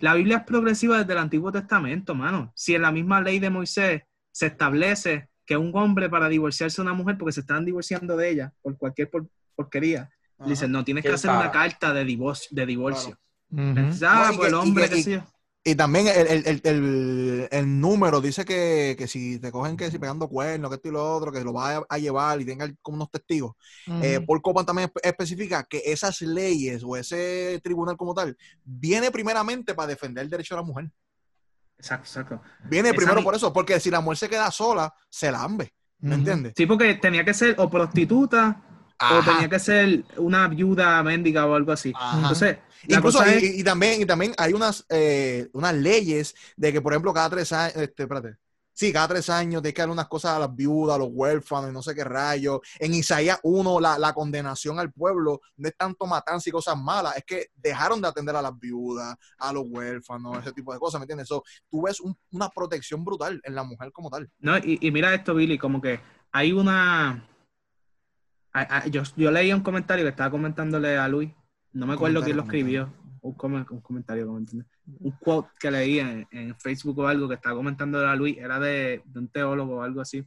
la Biblia es progresiva desde el Antiguo Testamento, mano. Si en la misma ley de Moisés se establece que un hombre para divorciarse de una mujer, porque se están divorciando de ella por cualquier por porquería, Ajá. dicen, no, tienes que hacer una carta de divorcio. De divorcio. Claro. Uh -huh. Pues el hombre, qué sé yo. Y también el, el, el, el, número dice que, que, si te cogen que si pegando cuernos, que esto y lo otro, que lo va a, a llevar y tenga como unos testigos. Uh -huh. eh, Paul Copan también especifica que esas leyes o ese tribunal como tal viene primeramente para defender el derecho de la mujer. Exacto, exacto. Viene Esa primero por eso, porque si la mujer se queda sola, se la. ¿Me uh -huh. entiendes? Sí, porque tenía que ser o prostituta Ajá. o tenía que ser una viuda mendiga o algo así. Ajá. Entonces, Incluso, y, es... y, también, y también hay unas, eh, unas leyes de que, por ejemplo, cada tres años, este, espérate, sí, cada tres años tiene que dar unas cosas a las viudas, a los huérfanos y no sé qué rayos. En Isaías 1, la, la, condenación al pueblo no es tanto matanza y cosas malas, es que dejaron de atender a las viudas, a los huérfanos, ese tipo de cosas, ¿me entiendes? So, tú ves un, una protección brutal en la mujer como tal. No, y, y mira esto, Billy, como que hay una... Yo, yo leí un comentario que estaba comentándole a Luis no me acuerdo quién lo escribió, un, com un comentario, un quote que leí en, en, Facebook o algo que estaba comentando a Luis, era de, de, un teólogo o algo así.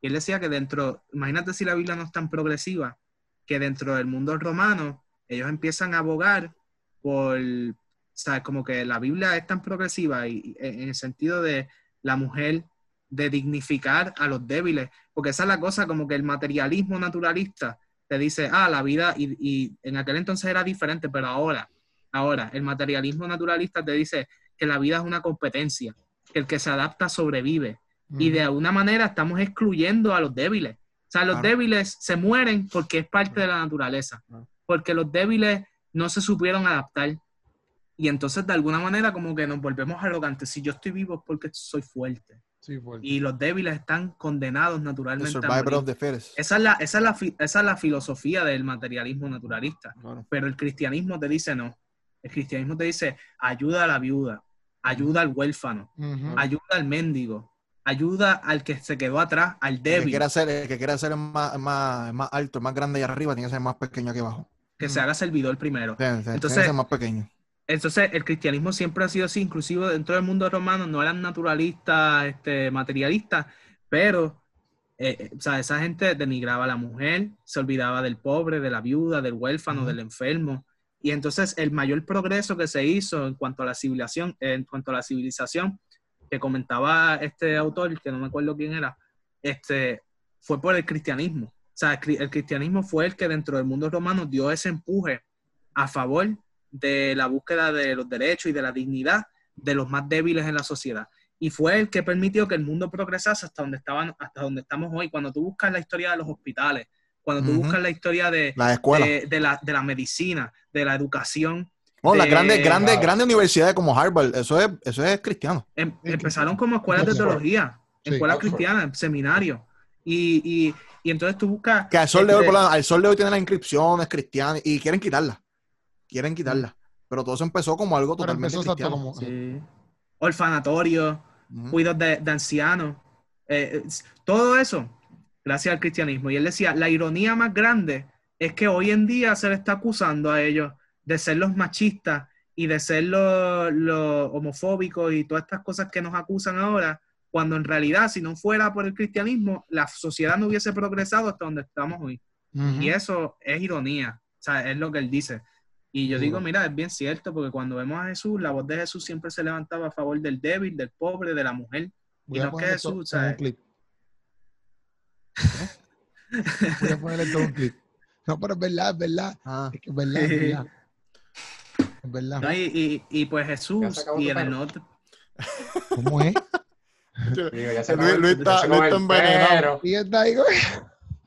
Y él decía que dentro, imagínate si la Biblia no es tan progresiva, que dentro del mundo romano ellos empiezan a abogar por, ¿sabes? Como que la Biblia es tan progresiva y, en el sentido de la mujer de dignificar a los débiles, porque esa es la cosa, como que el materialismo naturalista te dice, ah, la vida, y, y, en aquel entonces era diferente, pero ahora, ahora, el materialismo naturalista te dice que la vida es una competencia, que el que se adapta sobrevive, mm. y de alguna manera estamos excluyendo a los débiles. O sea, los claro. débiles se mueren porque es parte de la naturaleza, porque los débiles no se supieron adaptar. Y entonces, de alguna manera, como que nos volvemos arrogantes. Si yo estoy vivo es porque soy fuerte. Sí, y los débiles están condenados naturalmente. A esa, es la, esa, es la, esa es la filosofía del materialismo naturalista. Claro. Pero el cristianismo te dice no. El cristianismo te dice ayuda a la viuda, ayuda al huérfano, uh -huh. ayuda al mendigo, ayuda al que se quedó atrás, al débil. El que quiera ser, el que quiera ser más, más, más alto, más grande y arriba, tiene que ser más pequeño aquí abajo. Que uh -huh. se haga servidor primero. Sí, sí, Entonces, tiene que ser más pequeño. Entonces, el cristianismo siempre ha sido así, inclusive dentro del mundo romano no eran naturalistas, este, materialistas, pero eh, o sea, esa gente denigraba a la mujer, se olvidaba del pobre, de la viuda, del huérfano, del enfermo. Y entonces el mayor progreso que se hizo en cuanto a la civilización, en cuanto a la civilización, que comentaba este autor, que no me acuerdo quién era, este, fue por el cristianismo. O sea, el cristianismo fue el que dentro del mundo romano dio ese empuje a favor de la búsqueda de los derechos y de la dignidad de los más débiles en la sociedad. Y fue el que permitió que el mundo progresase hasta donde, estaban, hasta donde estamos hoy. Cuando tú buscas la historia de los hospitales, cuando tú buscas la historia de la, de, la, de la medicina, de la educación, las grandes, grandes, grandes universidades como Harvard, eso es, eso es cristiano. Em, empezaron como escuelas de teología, escuelas cristianas, seminarios. Y, y, y, entonces tú buscas. Que al sol, de hoy, este al sol de hoy tienen las inscripciones cristianas y quieren quitarlas. Quieren quitarlas. Pero todo eso empezó como algo totalmente cristiano. Como... Sí. Orfanatorio, cuidados de, de ancianos. Eh, todo eso, gracias al cristianismo. Y él decía: la ironía más grande es que hoy en día se le está acusando a ellos de ser los machistas y de ser los, homofóbicos y todas estas cosas que nos acusan ahora, cuando en realidad, si no fuera por el cristianismo, la sociedad no hubiese progresado hasta donde estamos hoy. Y eso es ironía, o sea, es lo que él dice. Y yo digo, mira, es bien cierto, porque cuando vemos a Jesús, la voz de Jesús siempre se levantaba a favor del débil, del pobre, de la mujer. y no que Jesús, ¿sabes? Voy a ponerle todo un clip. No, pero es verdad, es verdad. Ah. Es que es verdad, es verdad. verdad. y, y, pues Jesús y el norte. ¿Cómo es? Luis, Luis, está, Luis está envenenado. Y está ahí,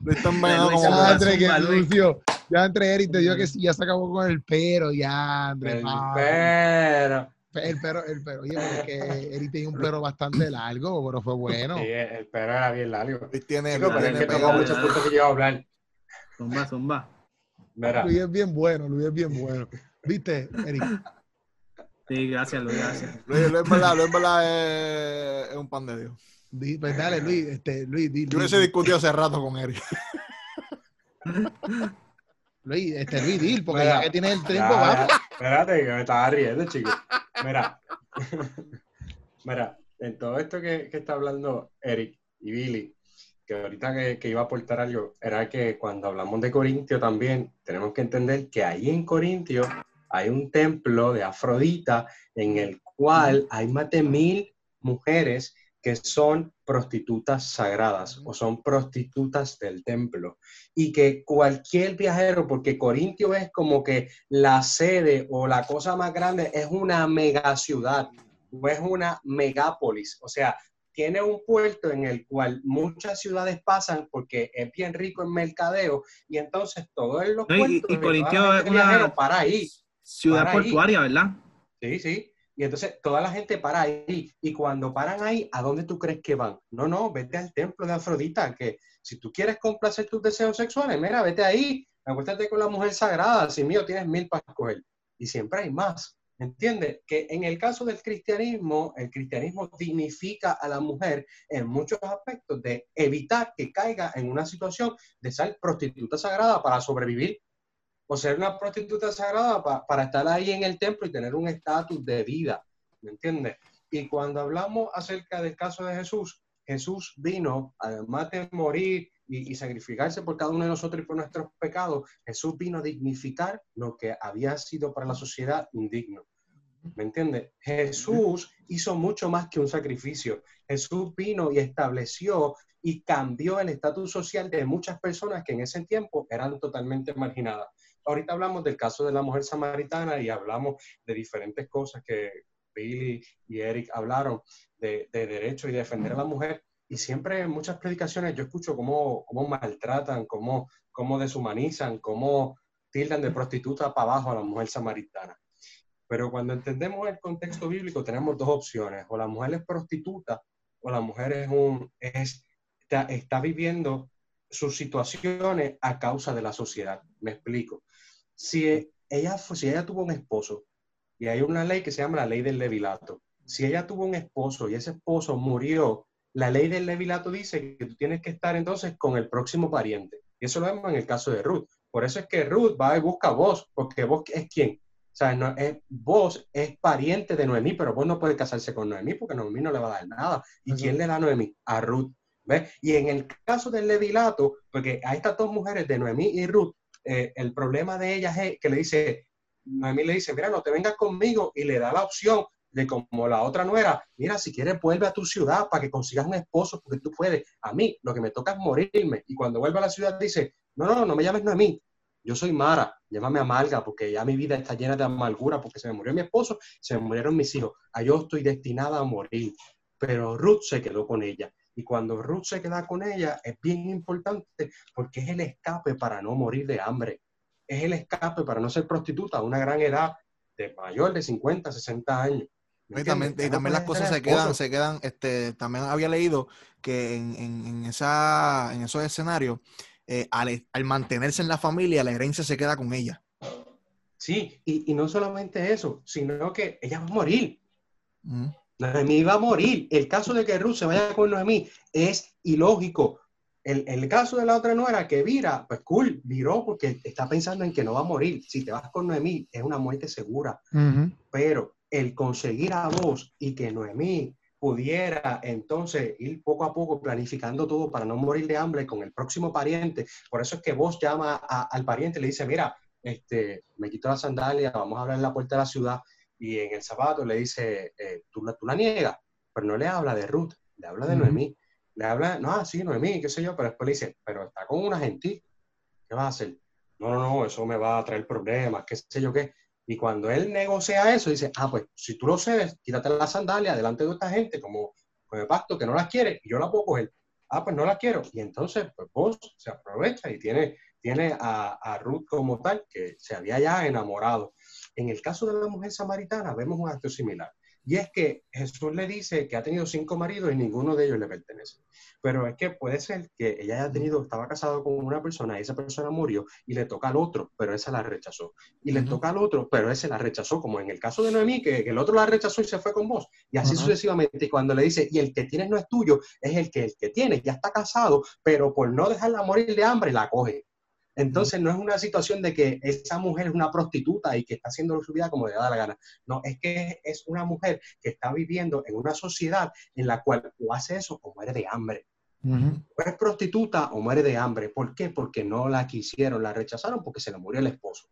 Luis está envenenado Ya entre Eric te dijo que sí, ya se acabó con el pero, ya, André. El pero. El pero, el pero, oye, porque Eric tenía un pero bastante largo, pero fue bueno. Sí, el pero era bien largo. Luis tiene, Chico, pero es que tengo muchos puntos que yo a hablar. Zumba, zumba. Luis es bien bueno, Luis es bien bueno. ¿Viste, Eric? Sí, gracias, Luis, gracias. Luis, Luis, verdad, Luis, verdad es, un pan de Dios. pues dale, Luis, este, Luis, di, Yo hubiese discutido hace rato con Eric. Luis, este, Luis, dil, porque ya que tienes el tiempo, vamos. Espérate, que me estaba riendo, chico. Mira, mira, en todo esto que, que está hablando Eric y Billy, que ahorita que, que, iba a aportar algo, era que cuando hablamos de Corintio también tenemos que entender que ahí en Corintio hay un templo de Afrodita en el cual hay más de mil mujeres que son prostitutas sagradas o son prostitutas del templo. Y que cualquier viajero, porque Corintio es como que la sede o la cosa más grande, es una mega ciudad, o es una megápolis. O sea, tiene un puerto en el cual muchas ciudades pasan porque es bien rico en mercadeo y entonces todo en los y Corintio es una para ahí. Ciudad portuaria, ¿verdad? Sí, sí. Entonces toda la gente para ahí. Y cuando paran ahí, ¿a dónde tú crees que van? No, no, vete al templo de Afrodita, que si tú quieres complacer tus deseos sexuales, mira, vete ahí, acuéstate con la mujer sagrada, si mío tienes mil para escoger. Y siempre hay más. ¿Entiende? Que en el caso del cristianismo, el cristianismo dignifica a la mujer en muchos aspectos de evitar que caiga en una situación de ser prostituta sagrada para sobrevivir o ser una prostituta sagrada para estar ahí en el templo y tener un estatus de vida. ¿Me entiendes? Y cuando hablamos acerca del caso de Jesús, Jesús vino, además de morir y, sacrificarse por cada uno de nosotros y por nuestros pecados, Jesús vino a dignificar lo que había sido para la sociedad indigno. ¿Me entiendes? Jesús hizo mucho más que un sacrificio. Jesús vino y estableció y cambió el estatus social de muchas personas que en ese tiempo eran totalmente marginadas. Ahorita hablamos del caso de la mujer samaritana y hablamos de diferentes cosas que Billy y Eric hablaron de, de derecho y defender a la mujer. Y siempre en muchas predicaciones yo escucho cómo, cómo maltratan, cómo, cómo deshumanizan, cómo tildan de prostituta para abajo a la mujer samaritana. Pero cuando entendemos el contexto bíblico, tenemos dos opciones. O la mujer es prostituta o la mujer es un, es, está, está viviendo sus situaciones a causa de la sociedad. Me explico. Si ella, si ella tuvo un esposo, y hay una ley que se llama la ley del levilato, si ella tuvo un esposo y ese esposo murió, la ley del levilato dice que tú tienes que estar entonces con el próximo pariente. Y eso lo vemos en el caso de Ruth. Por eso es que Ruth va y busca a vos, porque vos es quien. O sea, no, es, vos es pariente de Noemí, pero vos no puedes casarse con Noemí porque Noemí no le va a dar nada. ¿Y quién le da a Noemí? A Ruth. ¿Ves? Y en el caso del levilato, porque a estas dos mujeres de Noemí y Ruth, eh, el problema de ellas es que le dice, Noemí le dice, mira, no te vengas conmigo y le da la opción de como la otra no era, mira, si quieres vuelve a tu ciudad para que consigas un esposo porque tú puedes. A mí lo que me toca es morirme. Y cuando vuelve a la ciudad dice, no, no, no me llames Noemí, yo soy Mara, llámame Amarga porque ya mi vida está llena de amargura porque se me murió mi esposo, se me murieron mis hijos. A yo estoy destinada a morir. Pero Ruth se quedó con ella. Y cuando Ruth se queda con ella es bien importante porque es el escape para no morir de hambre. Es el escape para no ser prostituta a una gran edad de mayor de 50, 60 años. Y también, las cosas se quedan, se quedan, este, también había leído que en, en, esa, en esos escenarios, eh, al, mantenerse en la familia, la herencia se queda con ella. Sí, y, no solamente eso, sino que ella va a morir. Noemí va a morir. El caso de que Ruth se vaya con Noemí es ilógico. El, el, caso de la otra nuera que vira, pues cool, viró porque está pensando en que no va a morir. Si te vas con Noemí, es una muerte segura. Pero el conseguir a vos y que Noemí pudiera entonces ir poco a poco planificando todo para no morir de hambre con el próximo pariente. Por eso es que vos llama al pariente y le dice, mira, este, me quito la sandalia, vamos a hablar en la puerta de la ciudad y en el zapato le dice, eh, ¿tú, la, tú la niegas, pero no le habla de Ruth, le habla de Noemí. Le habla, no, ah, sí, Noemí, qué sé yo, pero después le dice, pero está con una gentil, ¿qué va a hacer? No, no, no, eso me va a traer problemas, qué sé yo qué. Y cuando él negocia eso, dice, ah, pues si tú lo cedes, quítate la sandalia delante de esta gente, como con el pacto que no las quiere, y yo la puedo coger. Ah, pues no la quiero. Y entonces, pues vos se aprovecha y tiene, tiene a, a Ruth como tal, que se había ya enamorado. En el caso de la mujer samaritana, vemos un acto similar. Y es que Jesús le dice que ha tenido cinco maridos y ninguno de ellos le pertenece. Pero es que puede ser que ella haya tenido, estaba casado con una persona y esa persona murió y le toca al otro, pero esa la rechazó. Y le toca al otro, pero ese la rechazó, como en el caso de Noemí, que, el otro la rechazó y se fue con vos. Y así sucesivamente. Y cuando le dice, y el que tienes no es tuyo, es el que el que tienes ya está casado, pero por no dejarla morir de hambre, la coge. Entonces no es una situación de que esa mujer es una prostituta y que está haciendo su vida como le da la gana. No, es que es una mujer que está viviendo en una sociedad en la cual o hace eso o muere de hambre. O es prostituta o muere de hambre. ¿Por qué? Porque no la quisieron, la rechazaron porque se le murió el esposo.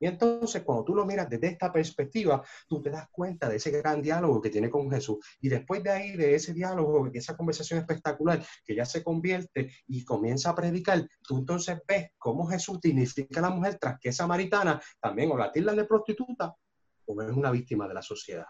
Y entonces, cuando tú lo miras desde esta perspectiva, tú te das cuenta de ese gran diálogo que tiene con Jesús. Y después de ahí, de ese diálogo, de esa conversación espectacular, que ya se convierte y comienza a predicar, tú entonces ves cómo Jesús dignifica a la mujer tras que esa samaritana también o la tilda de prostituta o es una víctima de la sociedad.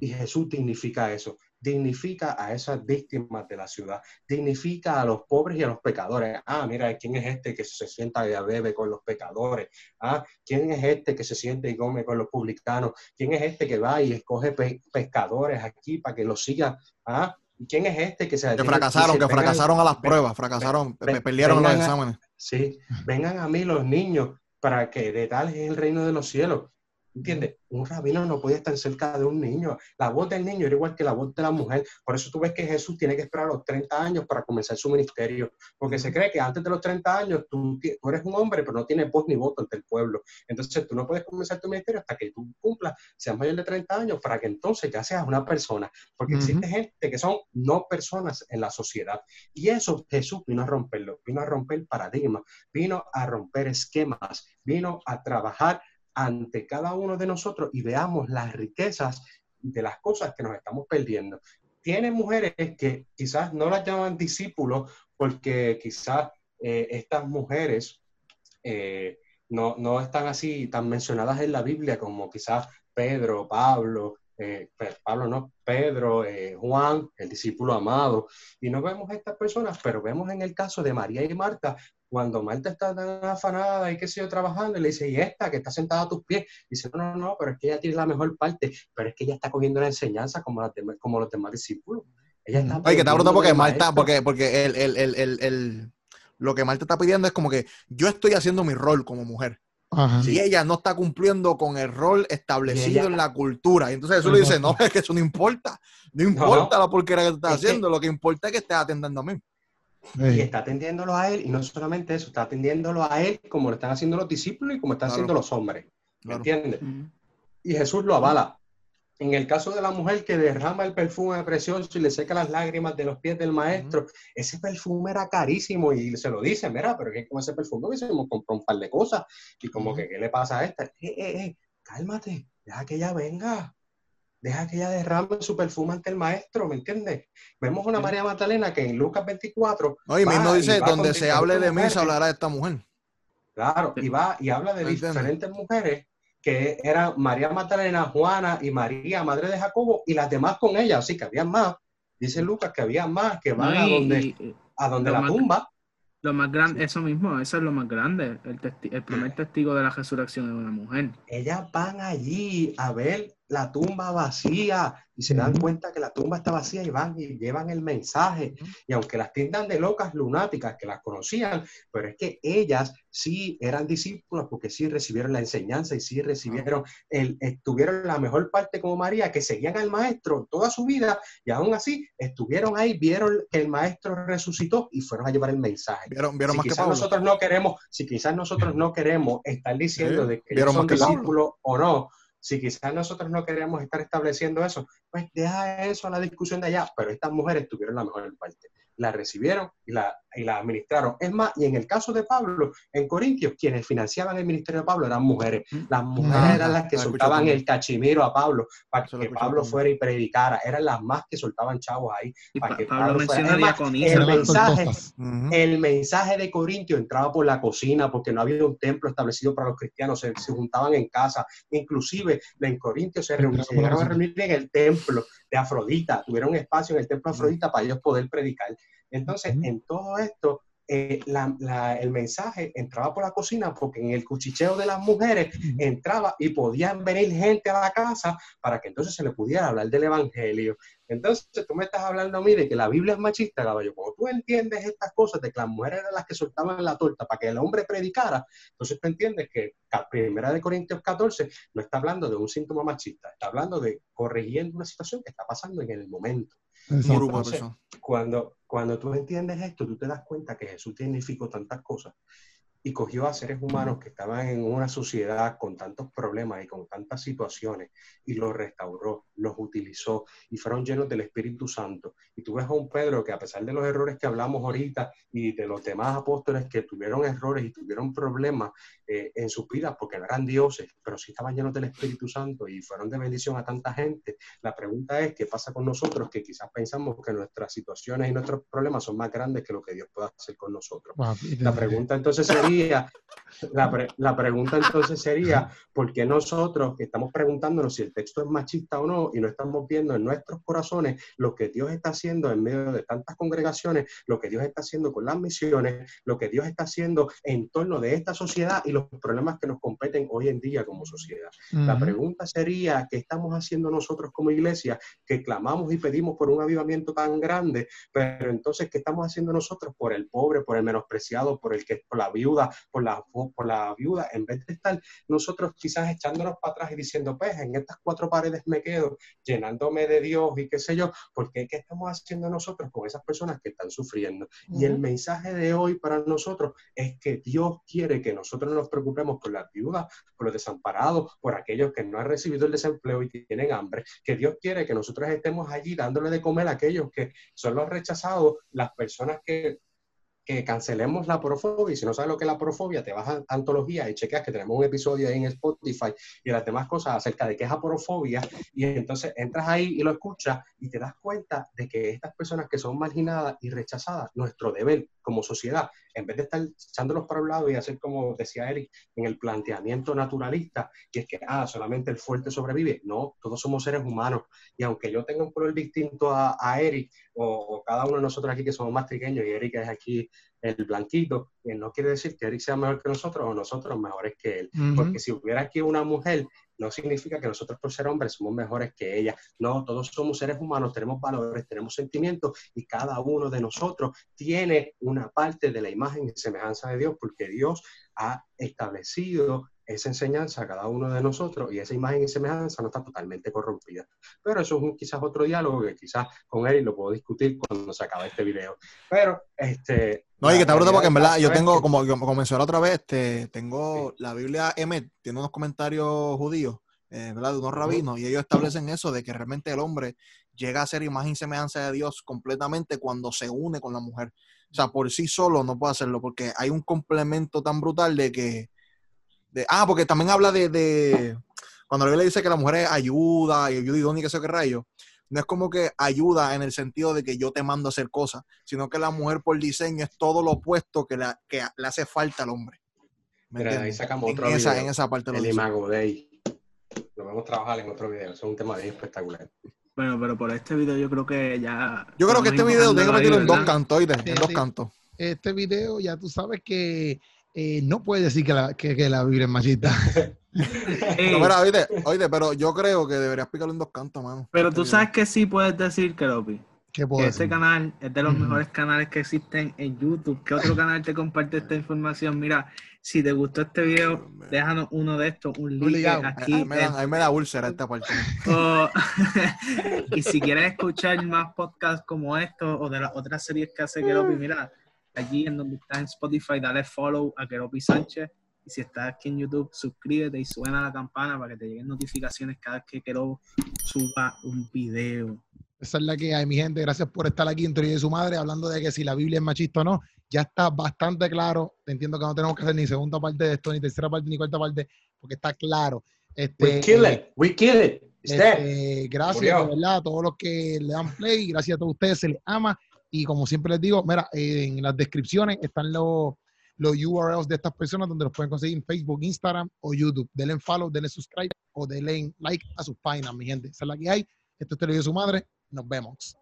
Y Jesús dignifica eso dignifica a esas víctimas de la ciudad, dignifica a los pobres y a los pecadores. Ah, mira, ¿quién es este que se sienta y bebe con los pecadores? Ah, ¿quién es este que se siente y come con los publicanos? ¿Quién es este que va y escoge pescadores aquí para que los siga? Ah, ¿quién es este que se... Que fracasaron, que, fracasaron a las pruebas, fracasaron, perdieron los exámenes. sí, vengan a mí los niños para que de tal es el reino de los cielos. ¿Entiendes? Un rabino no puede estar cerca de un niño. La voz del niño era igual que la voz de la mujer. Por eso tú ves que Jesús tiene que esperar los 30 años para comenzar su ministerio. Porque se cree que antes de los 30 años tú, eres un hombre, pero no tienes voz ni voto ante el pueblo. Entonces tú no puedes comenzar tu ministerio hasta que tú cumplas, seas mayor de 30 años, para que entonces ya seas una persona. Porque existe gente que son no personas en la sociedad. Y eso Jesús vino a romperlo. Vino a romper paradigmas. Vino a romper esquemas. Vino a trabajar ante cada uno de nosotros y veamos las riquezas de las cosas que nos estamos perdiendo. Tiene mujeres que quizás no las llaman discípulos porque quizás eh, estas mujeres eh, no, no, están así tan mencionadas en la Biblia como quizás Pedro, Pablo, eh, Pablo no, Pedro, Juan, el discípulo amado. Y no vemos a estas personas, pero vemos en el caso de María y Marta cuando Marta está tan afanada y que sigue trabajando, y le dice, ¿y esta que está sentada a tus pies? dice, no, no, no, pero es que ella tiene la mejor parte, pero es que ella está cogiendo la enseñanza como, como los demás discípulos. Ella está Oye, que está bruto porque Marta, porque, porque el, el, el, el, lo que Marta está pidiendo es como que yo estoy haciendo mi rol como mujer. Si ella no está cumpliendo con el rol establecido en la cultura. Y entonces eso le dice, no, es que eso no importa. No importa la porquería que tú estás haciendo. Lo que importa es que estés atendiendo a mí. Y está atendiéndolo a él, y no solamente eso, está atendiéndolo a él como lo están haciendo los discípulos y como están haciendo los hombres. ¿Me entiendes? Y Jesús lo avala. En el caso de la mujer que derrama el perfume precioso y le seca las lágrimas de los pies del maestro, ese perfume era carísimo y se lo dice, mira, pero que con ese perfume hubiésemos comprado un par de cosas. Y como que, ¿qué le pasa a esta? Eh, eh, eh, cálmate, deja que ella venga. Deja que ella derrame su perfume ante el maestro, ¿me entiendes? Vemos una María Magdalena que en Lucas 24. Oye, mismo dice, donde se hable de mí, se hablará de esta mujer. Claro, y va y habla de diferentes mujeres que eran María Magdalena, Juana y María, madre de Jacobo, y las demás con ella, así que había más. Dice Lucas que había más que van a donde, a donde la tumba. Lo más grande, eso mismo, eso es lo más grande. El, el primer testigo de la resurrección de una mujer. Ellas van allí a ver la tumba vacía y se dan cuenta que la tumba está vacía y van y llevan el mensaje. Y aunque las tiendan de locas lunáticas que las conocían, pero es que ellas sí eran discípulos porque sí recibieron la enseñanza y sí recibieron, el, estuvieron la mejor parte como María, que seguían al maestro toda su vida y aún así estuvieron ahí, vieron que el maestro resucitó y fueron a llevar el mensaje. Vieron, vieron si más quizás que nosotros no queremos, si quizás nosotros no queremos estar diciendo de que son discípulos o no, si quizás nosotros no queremos estar estableciendo eso, pues deja eso a la discusión de allá, pero estas mujeres tuvieron la mejor parte la recibieron y la, y la administraron. Es más, y en el caso de Pablo, en Corintios, quienes financiaban el ministerio de Pablo eran mujeres. Las mujeres eran las que soltaban el cachimiro a Pablo para que Pablo fuera y predicara. Eran las más que soltaban chavos ahí. para que Pablo, fuera. el, mensaje, el mensaje de Corintio entraba por la cocina porque no había un templo establecido para los cristianos. Se, juntaban en casa. Inclusive en Corintios se, reunieron, se a reunir en el templo de Afrodita. Tuvieron espacio en el templo de Afrodita para ellos poder predicar. Entonces, en todo esto, eh, el mensaje entraba por la cocina porque en el cuchicheo de las mujeres entraba y podían venir gente a la casa para que entonces se le pudiera hablar del evangelio. Entonces, tú me estás hablando a mí de que la Biblia es machista, caballo. Cuando tú entiendes estas cosas de que las mujeres eran las que soltaban la torta para que el hombre predicara, entonces tú entiendes que Primera de Corintios 14 no está hablando de un síntoma machista, está hablando de corrigiendo una situación que está pasando en el momento cuando, cuando tú entiendes esto, tú te das cuenta que Jesús significó tantas cosas y cogió a seres humanos que estaban en una sociedad con tantos problemas y con tantas situaciones y los restauró, los utilizó y fueron llenos del Espíritu Santo. Y tú ves a un Pedro que a pesar de los errores que hablamos ahorita y de los demás apóstoles que tuvieron errores y tuvieron problemas eh, en sus vidas porque no eran dioses, pero sí estaban llenos del Espíritu Santo y fueron de bendición a tanta gente, la pregunta es, ¿qué pasa con nosotros que quizás pensamos que nuestras situaciones y nuestros problemas son más grandes que lo que Dios puede hacer con nosotros? La pregunta entonces sería, la, pregunta entonces sería, ¿por qué nosotros que estamos preguntándonos si el texto es machista o no y no estamos viendo en nuestros corazones lo que Dios está haciendo en medio de tantas congregaciones, lo que Dios está haciendo con las misiones, lo que Dios está haciendo en torno de esta sociedad y los problemas que nos competen hoy en día como sociedad? La pregunta sería, ¿qué estamos haciendo nosotros como iglesia que clamamos y pedimos por un avivamiento tan grande, pero entonces, ¿qué estamos haciendo nosotros por el pobre, por el menospreciado, por el que por la viuda? Por la, por la viuda, en vez de estar nosotros quizás echándonos para atrás y diciendo, pues en estas cuatro paredes me quedo, llenándome de Dios y qué sé yo, porque ¿qué estamos haciendo nosotros con esas personas que están sufriendo? Y el mensaje de hoy para nosotros es que Dios quiere que nosotros nos preocupemos por las viudas, por los desamparados, por aquellos que no han recibido el desempleo y tienen hambre, que Dios quiere que nosotros estemos allí dándole de comer a aquellos que son los rechazados, las personas que que cancelemos la porofobia. Y si no sabes lo que es la porofobia, te vas a antología y chequeas que tenemos un episodio ahí en Spotify y las demás cosas acerca de qué es la porofobia. Y entonces entras ahí y lo escuchas y te das cuenta de que estas personas que son marginadas y rechazadas, nuestro deber como sociedad, en vez de estar echándolos para un lado y hacer como decía Eric, en el planteamiento naturalista, que es que, ah, solamente el fuerte sobrevive. No, todos somos seres humanos. Y aunque yo tenga un color distinto a, Eric, o, cada uno de nosotros aquí que somos más pequeños, y Eric es aquí el blanquito, no quiere decir que Eric sea mejor que nosotros o nosotros mejores que él. Porque si hubiera aquí una mujer no significa que nosotros por ser hombres somos mejores que ella. No, todos somos seres humanos, tenemos valores, tenemos sentimientos y cada uno de nosotros tiene una parte de la imagen y semejanza de Dios porque Dios ha establecido esa enseñanza a cada uno de nosotros y esa imagen y semejanza no está totalmente corrompida. Pero eso es un, quizás otro diálogo que quizás con él lo puedo discutir cuando se acabe este video. Pero, este... No, y que está bruto porque en verdad yo tengo, como, como mencioné otra vez, este, tengo la Biblia M, tiene unos comentarios judíos eh, ¿verdad? De unos rabinos, y ellos establecen eso de que realmente el hombre llega a ser imagen y semejanza de Dios completamente cuando se une con la mujer. O sea, por sí solo no puede hacerlo, porque hay un complemento tan brutal de que. De, ah, porque también habla de, de cuando la Biblia dice que la mujer ayuda y ayuda idónea, que sé qué rayo, no es como que ayuda en el sentido de que yo te mando a hacer cosas, sino que la mujer por diseño es todo lo opuesto que, la, que le hace falta al hombre. Mira, ahí sacamos otro en video, esa, en esa parte el imago de ahí. Lo vamos a trabajar en otro video. Eso es un tema bien espectacular. Bueno, pero por este video yo creo que ya. Yo creo que este video tiene que meterlo en dos cantos, En dos cantos. Este video ya tú sabes que eh, no puedes decir que la, que, que la Biblia es machista. no, mira, oíste, oíste, pero yo creo que deberías explicarlo en dos cantos, mano. Pero tú sabes que sí puedes decir, Keropi. ¿Qué puedo este canal es de los mejores canales que existen en YouTube. ¿Qué otro canal te comparte esta información? Mira, si te gustó este video, déjanos uno de estos, un link aquí. Ahí me, da, me da úlcera esta parte. y si quieres escuchar más podcasts como estos o de las otras series que hace Keropi, mira, aquí en donde estás en Spotify, dale follow a Keropi Sánchez. Y si estás aquí en YouTube, suscríbete y suena la campana para que te lleguen notificaciones cada vez que Keropi suba un video. Esa es la que hay, mi gente. Gracias por estar aquí en Teoría de su Madre, hablando de que si la Biblia es machista o no. Ya está bastante claro. Entiendo que no tenemos que hacer ni segunda parte de esto, ni tercera parte, ni cuarta parte, porque está claro. Este, we kill it. We kill it. Este, gracias, verdad, a todos los que le dan play. Gracias a todos ustedes. Se les ama. Y como siempre les digo, mira, en las descripciones están los, los URLs de estas personas donde los pueden conseguir en Facebook, Instagram o YouTube. Denle follow, denle subscribe o denle like a sus páginas, mi gente. Esa es la que hay. Esto es Teoría de su Madre. Nos vemos.